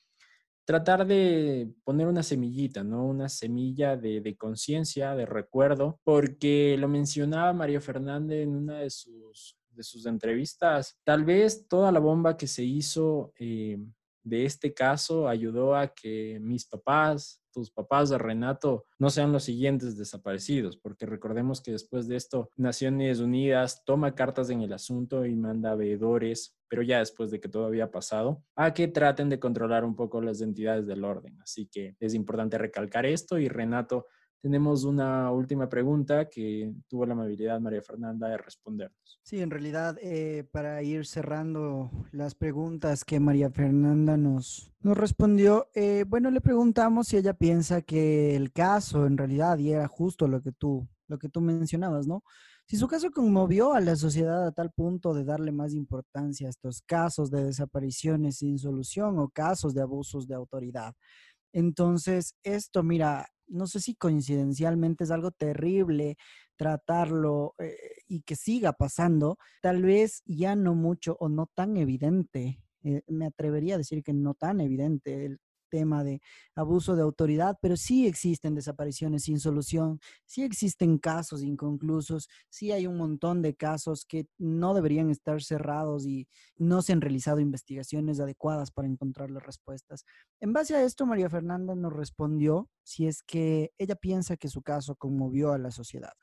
tratar de poner una semillita, ¿no? Una semilla de, conciencia, de recuerdo, porque lo mencionaba María Fernández en una de sus, de sus entrevistas. Tal vez toda la bomba que se hizo eh, de este caso ayudó a que mis papás, tus papás de Renato no sean los siguientes desaparecidos, porque recordemos que después de esto Naciones Unidas toma cartas en el asunto y manda veedores, pero ya después de que todo había pasado, a que traten de controlar un poco las entidades del orden. Así que es importante recalcar esto y Renato tenemos una última pregunta que tuvo la amabilidad María Fernanda de respondernos. Sí, en realidad, eh, para ir cerrando las preguntas que María Fernanda nos, nos respondió, eh, bueno, le preguntamos si ella piensa que el caso en realidad, y era justo lo que tú, lo que tú mencionabas, ¿no? Si su caso conmovió a la sociedad a tal punto de darle más importancia a estos casos de desapariciones sin solución o casos de abusos de autoridad. Entonces, esto, mira, no sé si coincidencialmente es algo terrible tratarlo eh, y que siga pasando, tal vez ya no mucho o no tan evidente, eh, me atrevería a decir que no tan evidente el tema de abuso de autoridad, pero sí existen desapariciones sin solución, sí existen casos inconclusos, sí hay un montón de casos que no deberían estar cerrados y no se han realizado investigaciones adecuadas para encontrar las respuestas. En base a esto, María Fernanda nos respondió si es que ella piensa que su caso conmovió a la sociedad.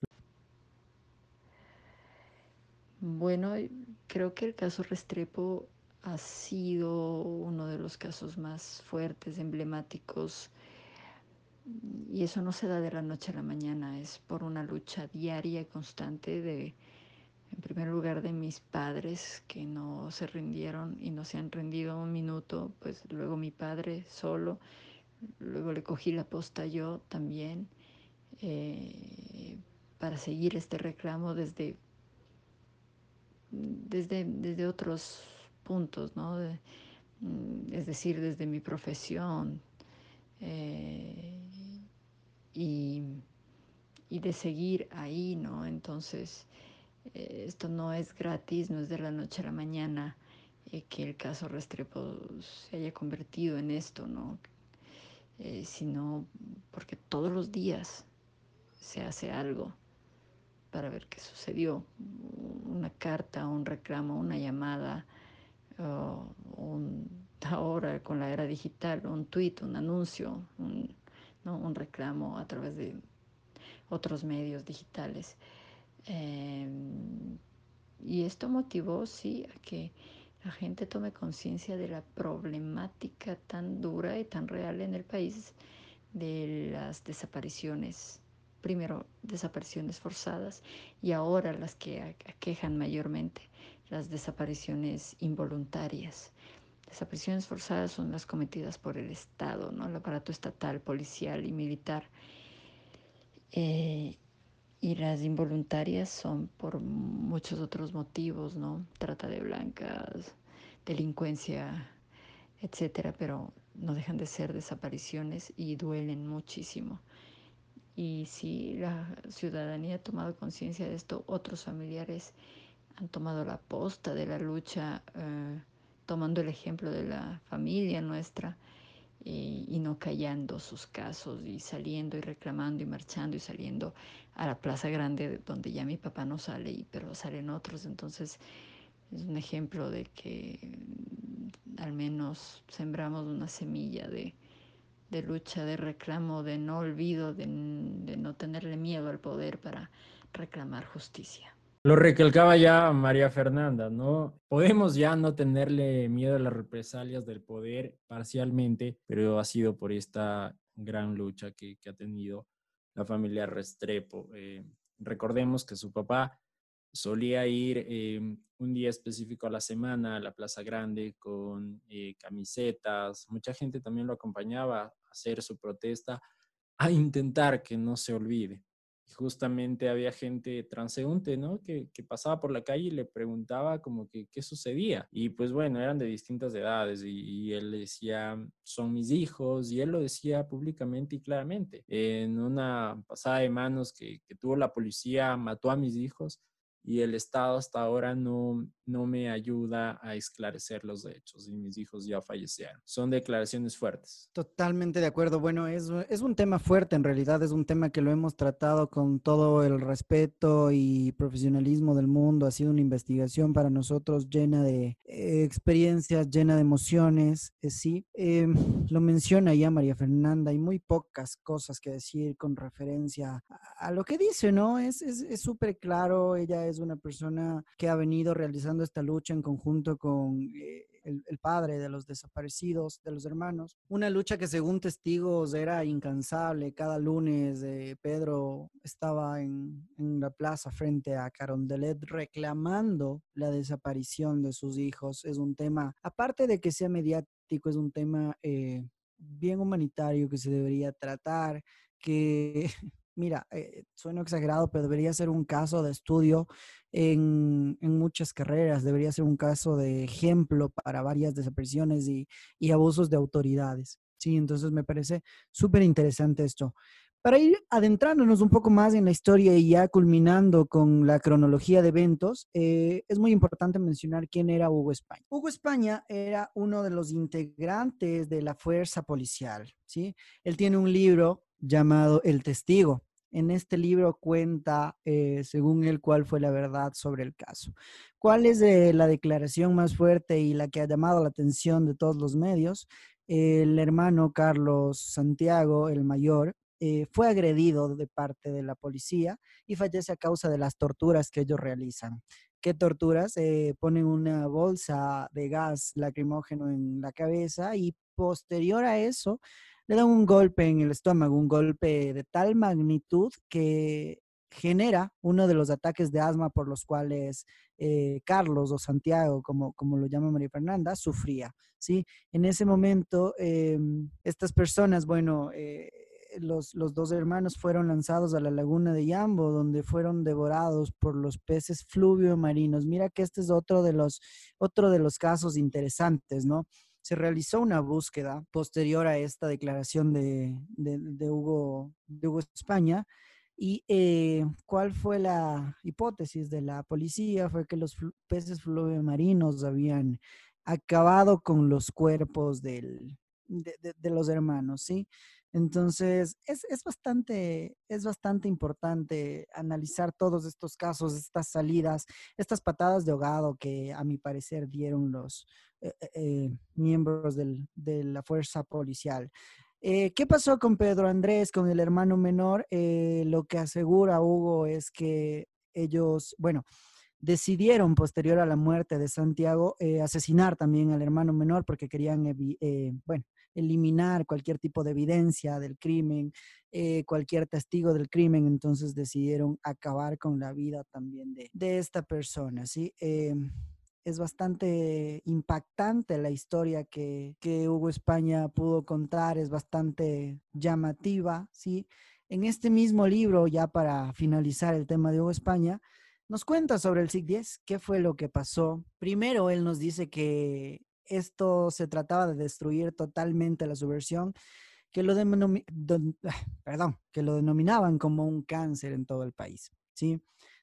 Bueno, creo que el caso Restrepo ha sido uno de los casos más fuertes, emblemáticos, y eso no se da de la noche a la mañana, es por una lucha diaria y constante de, en primer lugar, de mis padres que no se rindieron y no se han rendido un minuto, pues luego mi padre solo, luego le cogí la posta yo también, eh, para seguir este reclamo desde desde, desde otros puntos, ¿no? Mm, es decir, desde mi profesión eh, y, de seguir ahí, ¿no? Entonces, eh, esto no es gratis, no es de la noche a la mañana eh, que el caso Restrepo se haya convertido en esto, ¿no? sino porque todos los días se hace algo para ver qué sucedió. Una carta, un reclamo, una llamada, un, ahora con la era digital, un tweet, un anuncio, un, un reclamo a través de otros medios digitales. Em, y esto motivó, sí, a que la gente tome conciencia de la problemática tan dura y tan real en el país de las desapariciones primero desapariciones forzadas y ahora las que aquejan mayormente, las desapariciones involuntarias. Desapariciones forzadas son las cometidas por el Estado, ¿no? el aparato estatal, policial y militar. Eh, y las involuntarias son por muchos otros motivos, ¿no? Trata de blancas, delincuencia, etcétera, pero no dejan de ser desapariciones y duelen muchísimo. Y si la ciudadanía ha tomado conciencia de esto, otros familiares han tomado la posta de la lucha, eh, tomando el ejemplo de la familia nuestra y, no callando sus casos y saliendo y reclamando y marchando y saliendo a la Plaza Grande donde ya mi papá no sale, pero salen otros. Entonces es un ejemplo de que mm, al menos sembramos una semilla de, de lucha, de reclamo, de no olvido, de, no tenerle miedo al poder para reclamar justicia. Lo recalcaba ya María Fernanda, ¿no? Podemos ya no tenerle miedo a las represalias del poder parcialmente, pero ha sido por esta gran lucha que, ha tenido la familia Restrepo. Eh, recordemos que su papá solía ir eh, un día específico a la semana a la Plaza Grande con eh, camisetas. Mucha gente también lo acompañaba a hacer su protesta, a intentar que no se olvide. Justamente había gente transeúnte, ¿no? Que, pasaba por la calle y le preguntaba como que qué sucedía. Y pues bueno, eran de distintas edades y, él decía, son mis hijos, y él lo decía públicamente y claramente. En una pasada de manos que tuvo la policía, mató a mis hijos, y el Estado hasta ahora no, no me ayuda a esclarecer los hechos y mis hijos ya fallecieron. Son declaraciones fuertes. Totalmente de acuerdo. Bueno, es, es un tema fuerte en realidad, es un tema que lo hemos tratado con todo el respeto y profesionalismo del mundo. Ha sido una investigación para nosotros llena de eh, experiencias, llena de emociones. Eh, sí, em, lo menciona ya María Fernanda, hay muy pocas cosas que decir con referencia a, lo que dice, ¿no? Es súper es, claro, ella es una persona que ha venido realizando esta lucha en conjunto con eh, el, padre de los desaparecidos, de los hermanos. Una lucha que según testigos era incansable. Cada lunes eh, Pedro estaba en, la plaza frente a Carondelet reclamando la desaparición de sus hijos. Es un tema, aparte de que sea mediático, es un tema... Eh, bien humanitario que se debería tratar, que mira, eh, exagerado, pero debería ser un caso de estudio en, muchas carreras, debería ser un caso de ejemplo para varias desapariciones y, abusos de autoridades. Sí, entonces me parece súper interesante esto. Para ir adentrándonos un poco más en la historia y ya culminando con la cronología de eventos, eh, es muy importante mencionar quién era Hugo España. Hugo España era uno de los integrantes de la fuerza policial, ¿sí? Él tiene un libro llamado El Testigo. En este libro cuenta, eh, según él, cuál fue la verdad sobre el caso. ¿Cuál es eh, la declaración más fuerte y la que ha llamado la atención de todos los medios? El hermano Carlos Santiago, el mayor, eh, fue agredido de parte de la policía y fallece a causa de las torturas que ellos realizan. ¿Qué torturas? Ponen una bolsa de gas lacrimógeno en la cabeza y posterior a eso le dan un golpe en el estómago, un golpe de tal magnitud que genera uno de los ataques de asma por los cuales eh, Carlos o Santiago, como, como lo llama María Fernanda, sufría. ¿sí? En ese momento, em, estas personas, bueno, los, dos hermanos fueron lanzados a la laguna de Yambo, donde fueron devorados por los peces fluvio marinos. Mira que este es otro de los, otro de los casos interesantes, ¿no? Se realizó una búsqueda posterior a esta declaración de, Hugo, de Hugo España. ¿Y eh, cuál fue la hipótesis de la policía? Fue que los peces fluvio marinos habían acabado con los cuerpos de, de, los hermanos, ¿sí? Entonces, es, bastante, es bastante importante analizar todos estos casos, estas salidas, estas patadas de ahogado que a mi parecer dieron los eh, eh, eh, miembros de la fuerza policial. ¿Qué pasó con Pedro Andrés, con el hermano menor? lo que asegura Hugo es que ellos, bueno, decidieron posterior a la muerte de Santiago asesinar también al hermano menor porque querían, bueno, eliminar cualquier tipo de evidencia del crimen, eh, cualquier testigo del crimen, entonces decidieron acabar con la vida también de, esta persona, ¿sí? Eh, es bastante impactante la historia que, que, Hugo España pudo contar, es bastante llamativa, ¿sí? En este mismo libro, ya para finalizar el tema de Hugo España, nos cuenta sobre el SIG-10, qué fue lo que pasó. Primero, él nos dice que esto se trataba de destruir totalmente la subversión, que lo, perdón, que lo denominaban como un cáncer en todo el país. ¿sí?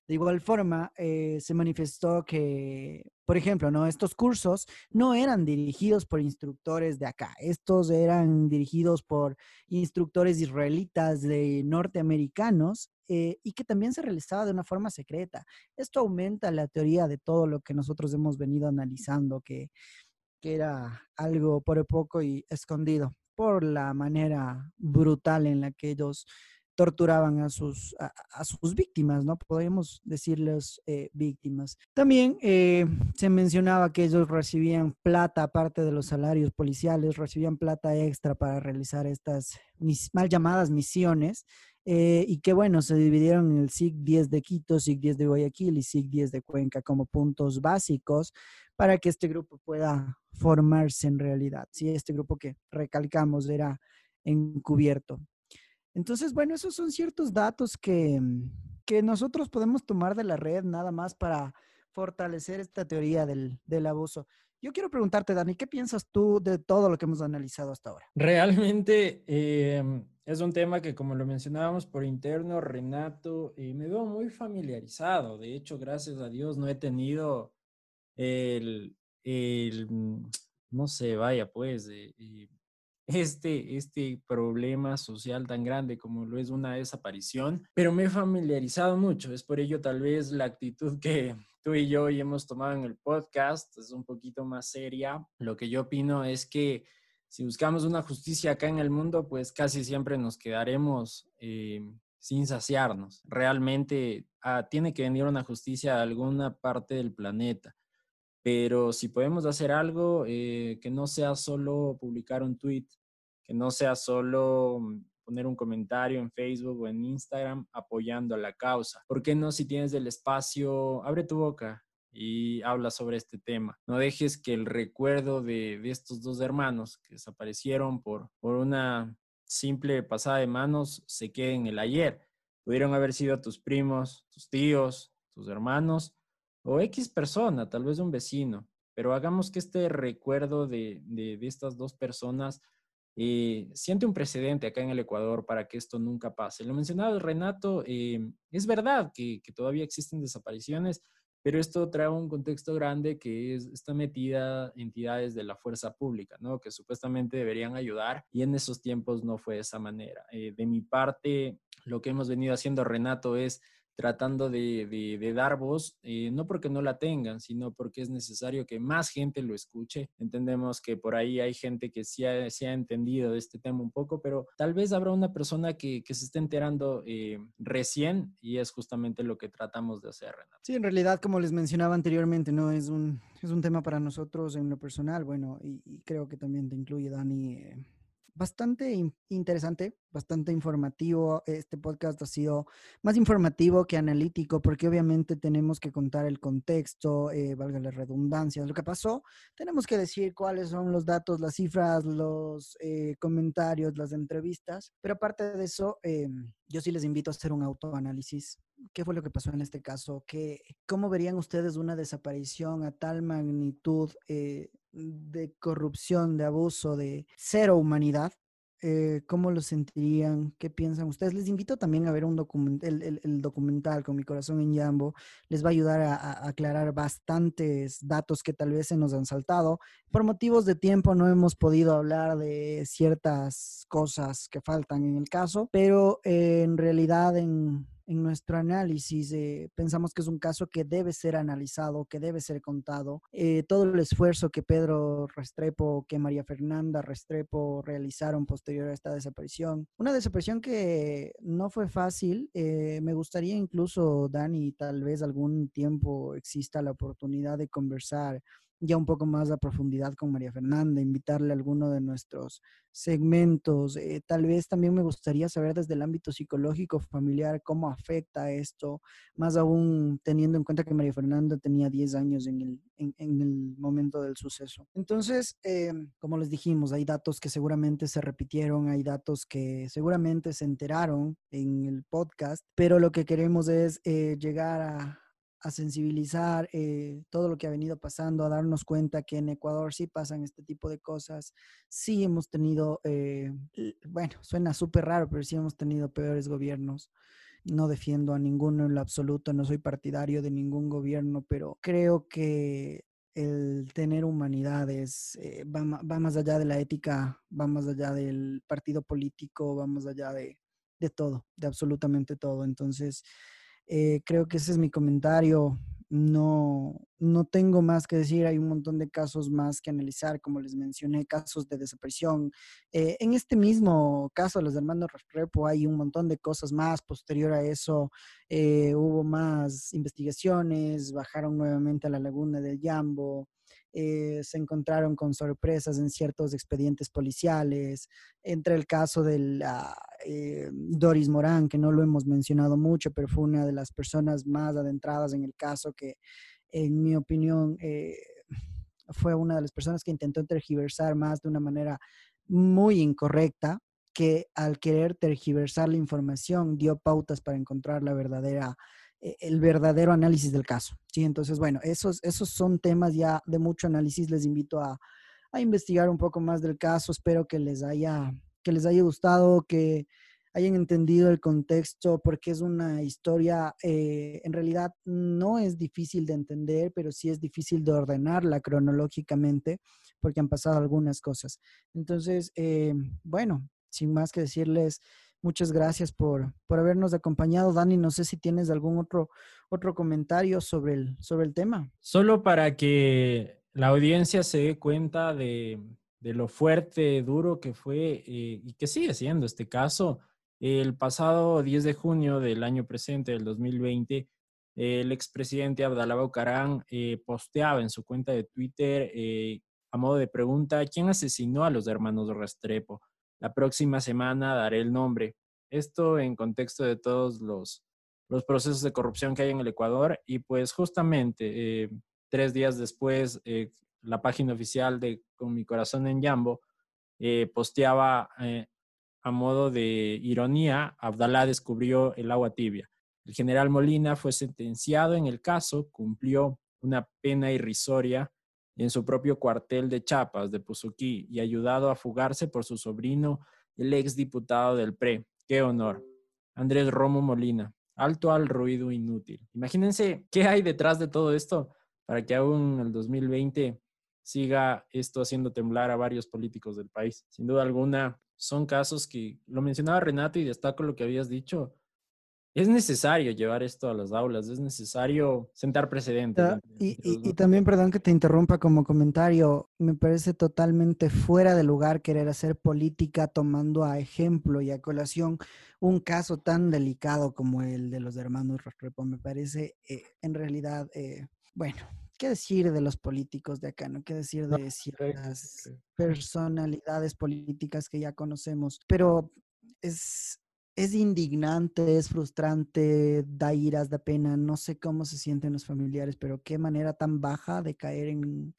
De igual forma, eh, se manifestó que, por ejemplo, ¿no? estos cursos no eran dirigidos por instructores de acá, estos eran dirigidos por instructores israelitas de norteamericanos eh, y que también se realizaba de una forma secreta. Esto aumenta la teoría de todo lo que nosotros hemos venido analizando, que era algo por poco y escondido por la manera brutal en la que ellos torturaban a sus, a, sus víctimas, ¿no? Podríamos decirles eh, víctimas. También eh, se mencionaba que ellos recibían plata, aparte de los salarios policiales, recibían plata extra para realizar estas mal llamadas misiones eh, y que bueno, se dividieron en el SIG 10 de Quito, SIG 10 de Guayaquil y SIG 10 de Cuenca como puntos básicos para que este grupo pueda formarse en realidad. Si este grupo que recalcamos era encubierto. Entonces, bueno, esos son ciertos datos que, que nosotros podemos tomar de la red nada más para fortalecer esta teoría del, del abuso. Yo quiero preguntarte, Dani, ¿qué piensas tú de todo lo que hemos analizado hasta ahora? Realmente em, es un tema que, como lo mencionábamos por interno, Renato, eh, me veo muy familiarizado. De hecho, gracias a Dios no he tenido el, el mm, no sé, vaya, pues, eh, eh, este, este problema social tan grande como lo es una desaparición, pero me he familiarizado mucho. Es por ello tal vez la actitud que tú y yo hoy hemos tomado en el podcast es un poquito más seria. Lo que yo opino es que si buscamos una justicia acá en el mundo, pues casi siempre nos quedaremos eh, sin saciarnos. Realmente ah, tiene que venir una justicia a alguna parte del planeta pero si podemos hacer algo eh, que no sea solo publicar un tweet, que no sea solo mm, poner un comentario en Facebook o en Instagram apoyando a la causa. ¿Por qué no si tienes el espacio, abre tu boca y habla sobre este tema? No dejes que el recuerdo de, de estos dos hermanos que desaparecieron por, por una simple pasada de manos se quede en el ayer. Pudieron haber sido tus primos, tus tíos, tus hermanos o X persona, tal vez un vecino, pero hagamos que este recuerdo de, de, estas dos personas eh, siente un precedente acá en el Ecuador para que esto nunca pase. Lo mencionaba Renato, eh, es verdad que, todavía existen desapariciones, pero esto trae un contexto grande que es, está metida entidades de la fuerza pública, ¿no? Que supuestamente deberían ayudar y en esos tiempos no fue de esa manera. Eh, de mi parte, lo que hemos venido haciendo, Renato, es tratando de, dar voz, eh, no porque no la tengan, sino porque es necesario que más gente lo escuche. Entendemos que por ahí hay gente que sí ha, ha entendido de este tema un poco, pero tal vez habrá una persona que, se esté enterando eh, recién y es justamente lo que tratamos de hacer, Renato. Sí, en realidad, como les mencionaba anteriormente, no es un, es un tema para nosotros en lo personal, bueno, y, creo que también te incluye, Dani. Eh, bastante interesante, bastante informativo. Este podcast ha sido más informativo que analítico porque obviamente tenemos que contar el contexto, eh, valga la redundancia, lo que pasó. Tenemos que decir cuáles son los datos, las cifras, los eh, comentarios, las entrevistas. Pero aparte de eso, eh, yo sí les invito a hacer un autoanálisis. ¿Qué fue lo que pasó en este caso? ¿Qué, ¿Cómo verían ustedes una desaparición a tal magnitud? de corrupción, de abuso, de cero humanidad, eh, ¿cómo lo sentirían? ¿Qué piensan ustedes? Les invito también a ver un document el, el, documental con mi corazón en Yambo. Les va a ayudar a, aclarar bastantes datos que tal vez se nos han saltado. Por motivos de tiempo no hemos podido hablar de ciertas cosas que faltan en el caso, pero eh, en realidad en en nuestro análisis eh, pensamos que es un caso que debe ser analizado, que debe ser contado. Eh, todo el esfuerzo que Pedro Restrepo, que María Fernanda Restrepo realizaron posterior a esta desaparición. Una desaparición que no fue fácil. Eh, me gustaría incluso, Dani, tal vez algún tiempo exista la oportunidad de conversar ya un poco más a profundidad con María Fernanda, invitarle a alguno de nuestros segmentos. Eh, tal vez también me gustaría saber desde el ámbito psicológico familiar cómo afecta esto, más aún teniendo en cuenta que María Fernanda tenía 10 años en el, en, el momento del suceso. Entonces, eh, como les dijimos, hay datos que seguramente se repitieron, hay datos que seguramente se enteraron en el podcast, pero lo que queremos es eh, llegar a a sensibilizar eh, todo lo que ha venido pasando, a darnos cuenta que en Ecuador sí pasan este tipo de cosas, sí hemos tenido, eh, bueno, suena súper raro, pero sí hemos tenido peores gobiernos. No defiendo a ninguno en lo absoluto, no soy partidario de ningún gobierno, pero creo que el tener humanidades eh, va, va, más allá de la ética, va más allá del partido político, va más allá de, de todo, de absolutamente todo. Entonces, eh, creo que ese es mi comentario. No, no tengo más que decir. Hay un montón de casos más que analizar, como les mencioné, casos de desaparición. Eh, en este mismo caso, los hermanos Repo, hay un montón de cosas más. Posterior a eso, eh, hubo más investigaciones, bajaron nuevamente a la laguna del Yambo. Eh, se encontraron con sorpresas en ciertos expedientes policiales, entre el caso de eh, Doris Morán, que no lo hemos mencionado mucho, pero fue una de las personas más adentradas en el caso que, en mi opinión, eh, fue una de las personas que intentó tergiversar más de una manera muy incorrecta, que al querer tergiversar la información dio pautas para encontrar la verdadera el verdadero análisis del caso. ¿sí? Entonces, bueno, esos, esos son temas ya de mucho análisis. Les invito a, a investigar un poco más del caso. Espero que les haya, que les haya gustado, que hayan entendido el contexto, porque es una historia, eh, en realidad no es difícil de entender, pero sí es difícil de ordenarla cronológicamente, porque han pasado algunas cosas. Entonces, eh, bueno, sin más que decirles, Muchas gracias por, por habernos acompañado. Dani, no sé si tienes algún otro, otro comentario sobre el, sobre el tema. Solo para que la audiencia se dé cuenta de, de lo fuerte, duro que fue eh, y que sigue siendo este caso. El pasado 10 de junio del año presente, del 2020, el expresidente Abdalá Bucaram eh, posteaba en su cuenta de Twitter eh, a modo de pregunta, ¿quién asesinó a los hermanos Restrepo? La próxima semana daré el nombre. Esto en contexto de todos los, los procesos de corrupción que hay en el Ecuador y pues justamente eh, tres días después eh, la página oficial de Con mi corazón en Yambo eh, posteaba a modo de ironía, Abdalá descubrió el agua tibia. El general Molina fue sentenciado en el caso, cumplió una pena irrisoria en su propio cuartel de Chapas de Puzuquí y ayudado a fugarse por su sobrino, el ex diputado del PRE. ¡Qué honor! Andrés Romo Molina, alto al ruido inútil. Imagínense qué hay detrás de todo esto para que aún en el 2020 siga esto haciendo temblar a varios políticos del país. Sin duda alguna, son casos que lo mencionaba Renato y destaco lo que habías dicho. Es necesario llevar esto a las aulas, es necesario sentar precedentes. Y, y, también, perdón que te interrumpa como comentario, me parece totalmente fuera de lugar querer hacer política tomando a ejemplo y a colación un caso tan delicado como el de los hermanos Restrepo. Me parece eh, en realidad, eh, bueno, ¿qué decir de los políticos de acá? ¿No? ¿Qué decir de ciertas personalidades políticas que ya conocemos? Pero es, es indignante, es frustrante, da iras, da pena. No sé cómo se sienten los familiares, pero qué manera tan baja de caer en,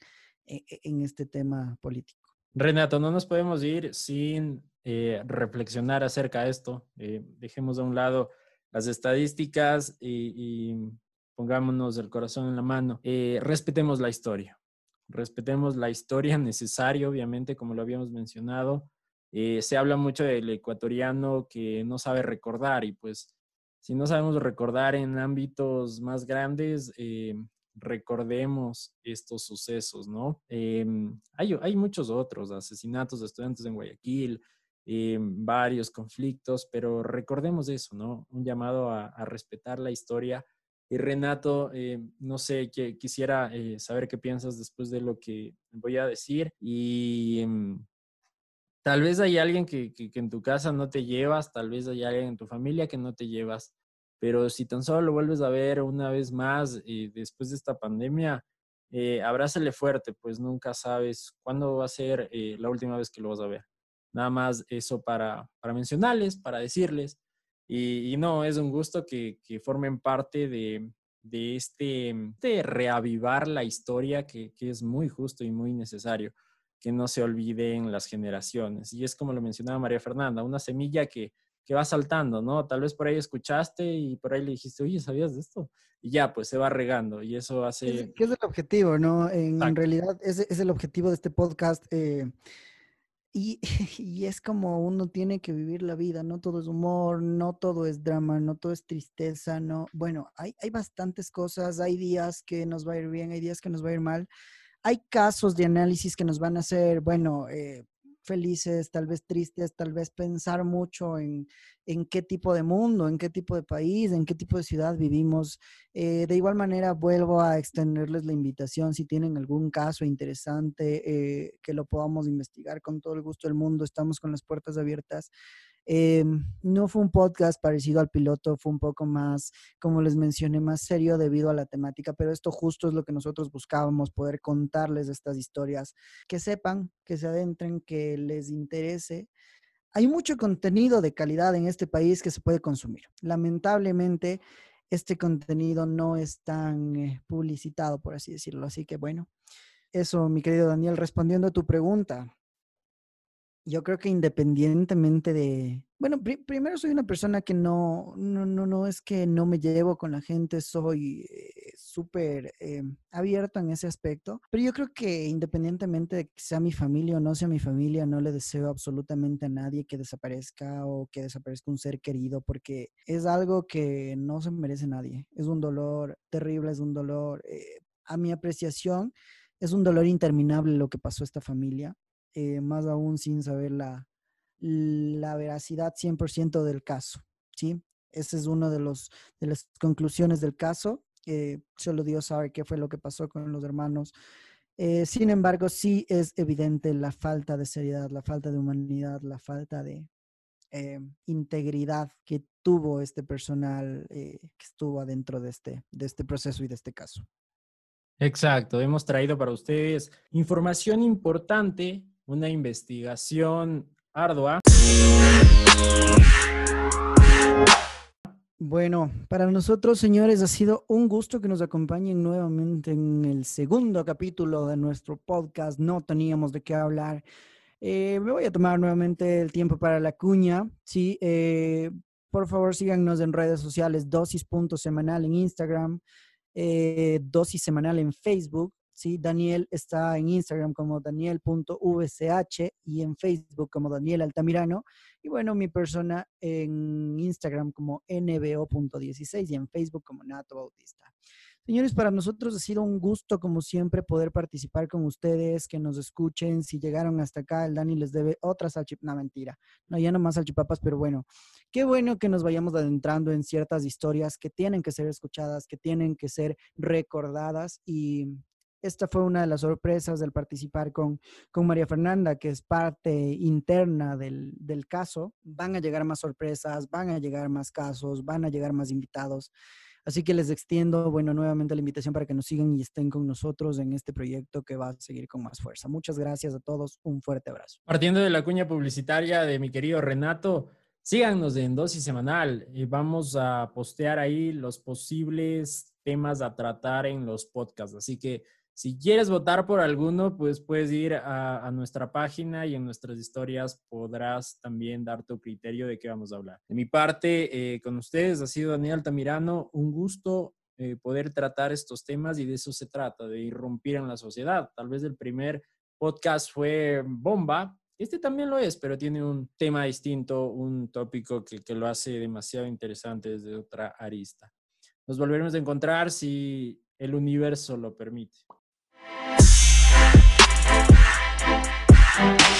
e, e, en, este tema político. Renato, no nos podemos ir sin eh, reflexionar acerca de esto. Eh, dejemos a un lado las estadísticas y, y pongámonos el corazón en la mano, eh, respetemos la historia. Respetemos la historia necesaria, obviamente, como lo habíamos mencionado. Eh, se habla mucho del ecuatoriano que no sabe recordar y pues si no sabemos recordar en ámbitos más grandes, eh, recordemos estos sucesos, ¿no? hay, hay, muchos otros, asesinatos de estudiantes en Guayaquil, varios conflictos, pero recordemos eso, ¿no? Un llamado a, a respetar la historia y Renato, eh, no sé, que, quisiera eh, saber qué piensas después de lo que voy a decir. Y mm, tal vez hay alguien que, en tu casa no te llevas, tal vez hay alguien en tu familia que no te llevas, pero si tan solo lo vuelves a ver una vez más eh, después de esta pandemia, abrázale fuerte, pues nunca sabes cuándo va a ser la última vez que lo vas a ver. Nada más eso para, para mencionarles, para decirles y, no, es un gusto que, que formen parte de, de, este, de reavivar la historia que, que, es muy justo y muy necesario, que no se olviden las generaciones. Y es como lo mencionaba María Fernanda, una semilla que, que va saltando, ¿no? Tal vez por ahí escuchaste y por ahí le dijiste, oye, ¿sabías de esto? Y ya, pues se va regando y eso hace... ¿Qué es el objetivo, no? En, realidad, ese es el objetivo de este podcast. Eh, Y, es como uno tiene que vivir la vida, no todo es humor, no todo es drama, no todo es tristeza, no. Bueno, hay, hay bastantes cosas, hay días que nos va a ir bien, hay días que nos va a ir mal. Hay casos de análisis que nos van a hacer, bueno, eh, felices, tal vez tristes, tal vez pensar mucho en, en, qué tipo de mundo, en qué tipo de país, en qué tipo de ciudad vivimos. Eh, de igual manera, vuelvo a extenderles la invitación si tienen algún caso interesante eh, que lo podamos investigar con todo el gusto del mundo. Estamos con las puertas abiertas. Eh, no fue un podcast parecido al piloto, fue un poco más, como les mencioné, más serio debido a la temática, pero esto justo es lo que nosotros buscábamos, poder contarles estas historias, que sepan, que se adentren, que les interese. Hay mucho contenido de calidad en este país que se puede consumir. Lamentablemente, este contenido no es tan eh, publicitado, por así decirlo. Así que bueno, eso, mi querido Daniel, respondiendo a tu pregunta, yo creo que independientemente de, bueno, primero soy una persona que no, no, no, no es que no me llevo con la gente, soy eh, súper eh, abierto en ese aspecto, pero yo creo que independientemente de que sea mi familia o no sea mi familia, no le deseo absolutamente a nadie que desaparezca o que desaparezca un ser querido, porque es algo que no se merece nadie, es un dolor terrible, es un dolor, eh, a mi apreciación, es un dolor interminable lo que pasó a esta familia eh, más aún sin saber la, la veracidad 100% del caso, ¿sí? Esa es una de, los, de las conclusiones del caso. solo Dios sabe qué fue lo que pasó con los hermanos. Eh, sin embargo, sí es evidente la falta de seriedad, la falta de humanidad, la falta de eh, integridad que tuvo este personal que estuvo adentro de este, de este proceso y de este caso. Exacto, hemos traído para ustedes información importante una investigación ardua. Bueno, para nosotros, señores, ha sido un gusto que nos acompañen nuevamente en el segundo capítulo de nuestro podcast. No teníamos de qué hablar. Eh, me voy a tomar nuevamente el tiempo para la cuña. Sí, eh, por favor, síganos en redes sociales, dosis.semanal en Instagram, eh, dosis semanal en Facebook ¿sí? Daniel está en Instagram como daniel.vch y en Facebook como Daniel Altamirano. Y bueno, mi persona en Instagram como nbo.16 y en Facebook como Nato Bautista. Señores, para nosotros ha sido un gusto, como siempre, poder participar con ustedes, que nos escuchen. Si llegaron hasta acá, el Dani les debe otra salchip, no mentira, no, ya no más salchipapas, pero bueno, qué bueno que nos vayamos adentrando en ciertas historias que tienen que ser escuchadas, que tienen que ser recordadas y esta fue una de las sorpresas del participar con, con María Fernanda, que es parte interna del, del caso. Van a llegar más sorpresas, van a llegar más casos, van a llegar más invitados. Así que les extiendo, bueno, nuevamente la invitación para que nos sigan y estén con nosotros en este proyecto que va a seguir con más fuerza. Muchas gracias a todos. Un fuerte abrazo. Partiendo de la cuña publicitaria de mi querido Renato, síganos en dosis semanal y vamos a postear ahí los posibles temas a tratar en los podcasts. Así que si quieres votar por alguno, pues puedes ir a, nuestra página y en nuestras historias podrás también dar tu criterio de qué vamos a hablar. De mi parte, eh, con ustedes ha sido Daniel Altamirano. Un gusto eh, poder tratar estos temas y de eso se trata, de irrumpir en la sociedad. Tal vez el primer podcast fue bomba. Este también lo es, pero tiene un tema distinto, un tópico que, que lo hace demasiado interesante desde otra arista. Nos volveremos a encontrar si el universo lo permite. Thank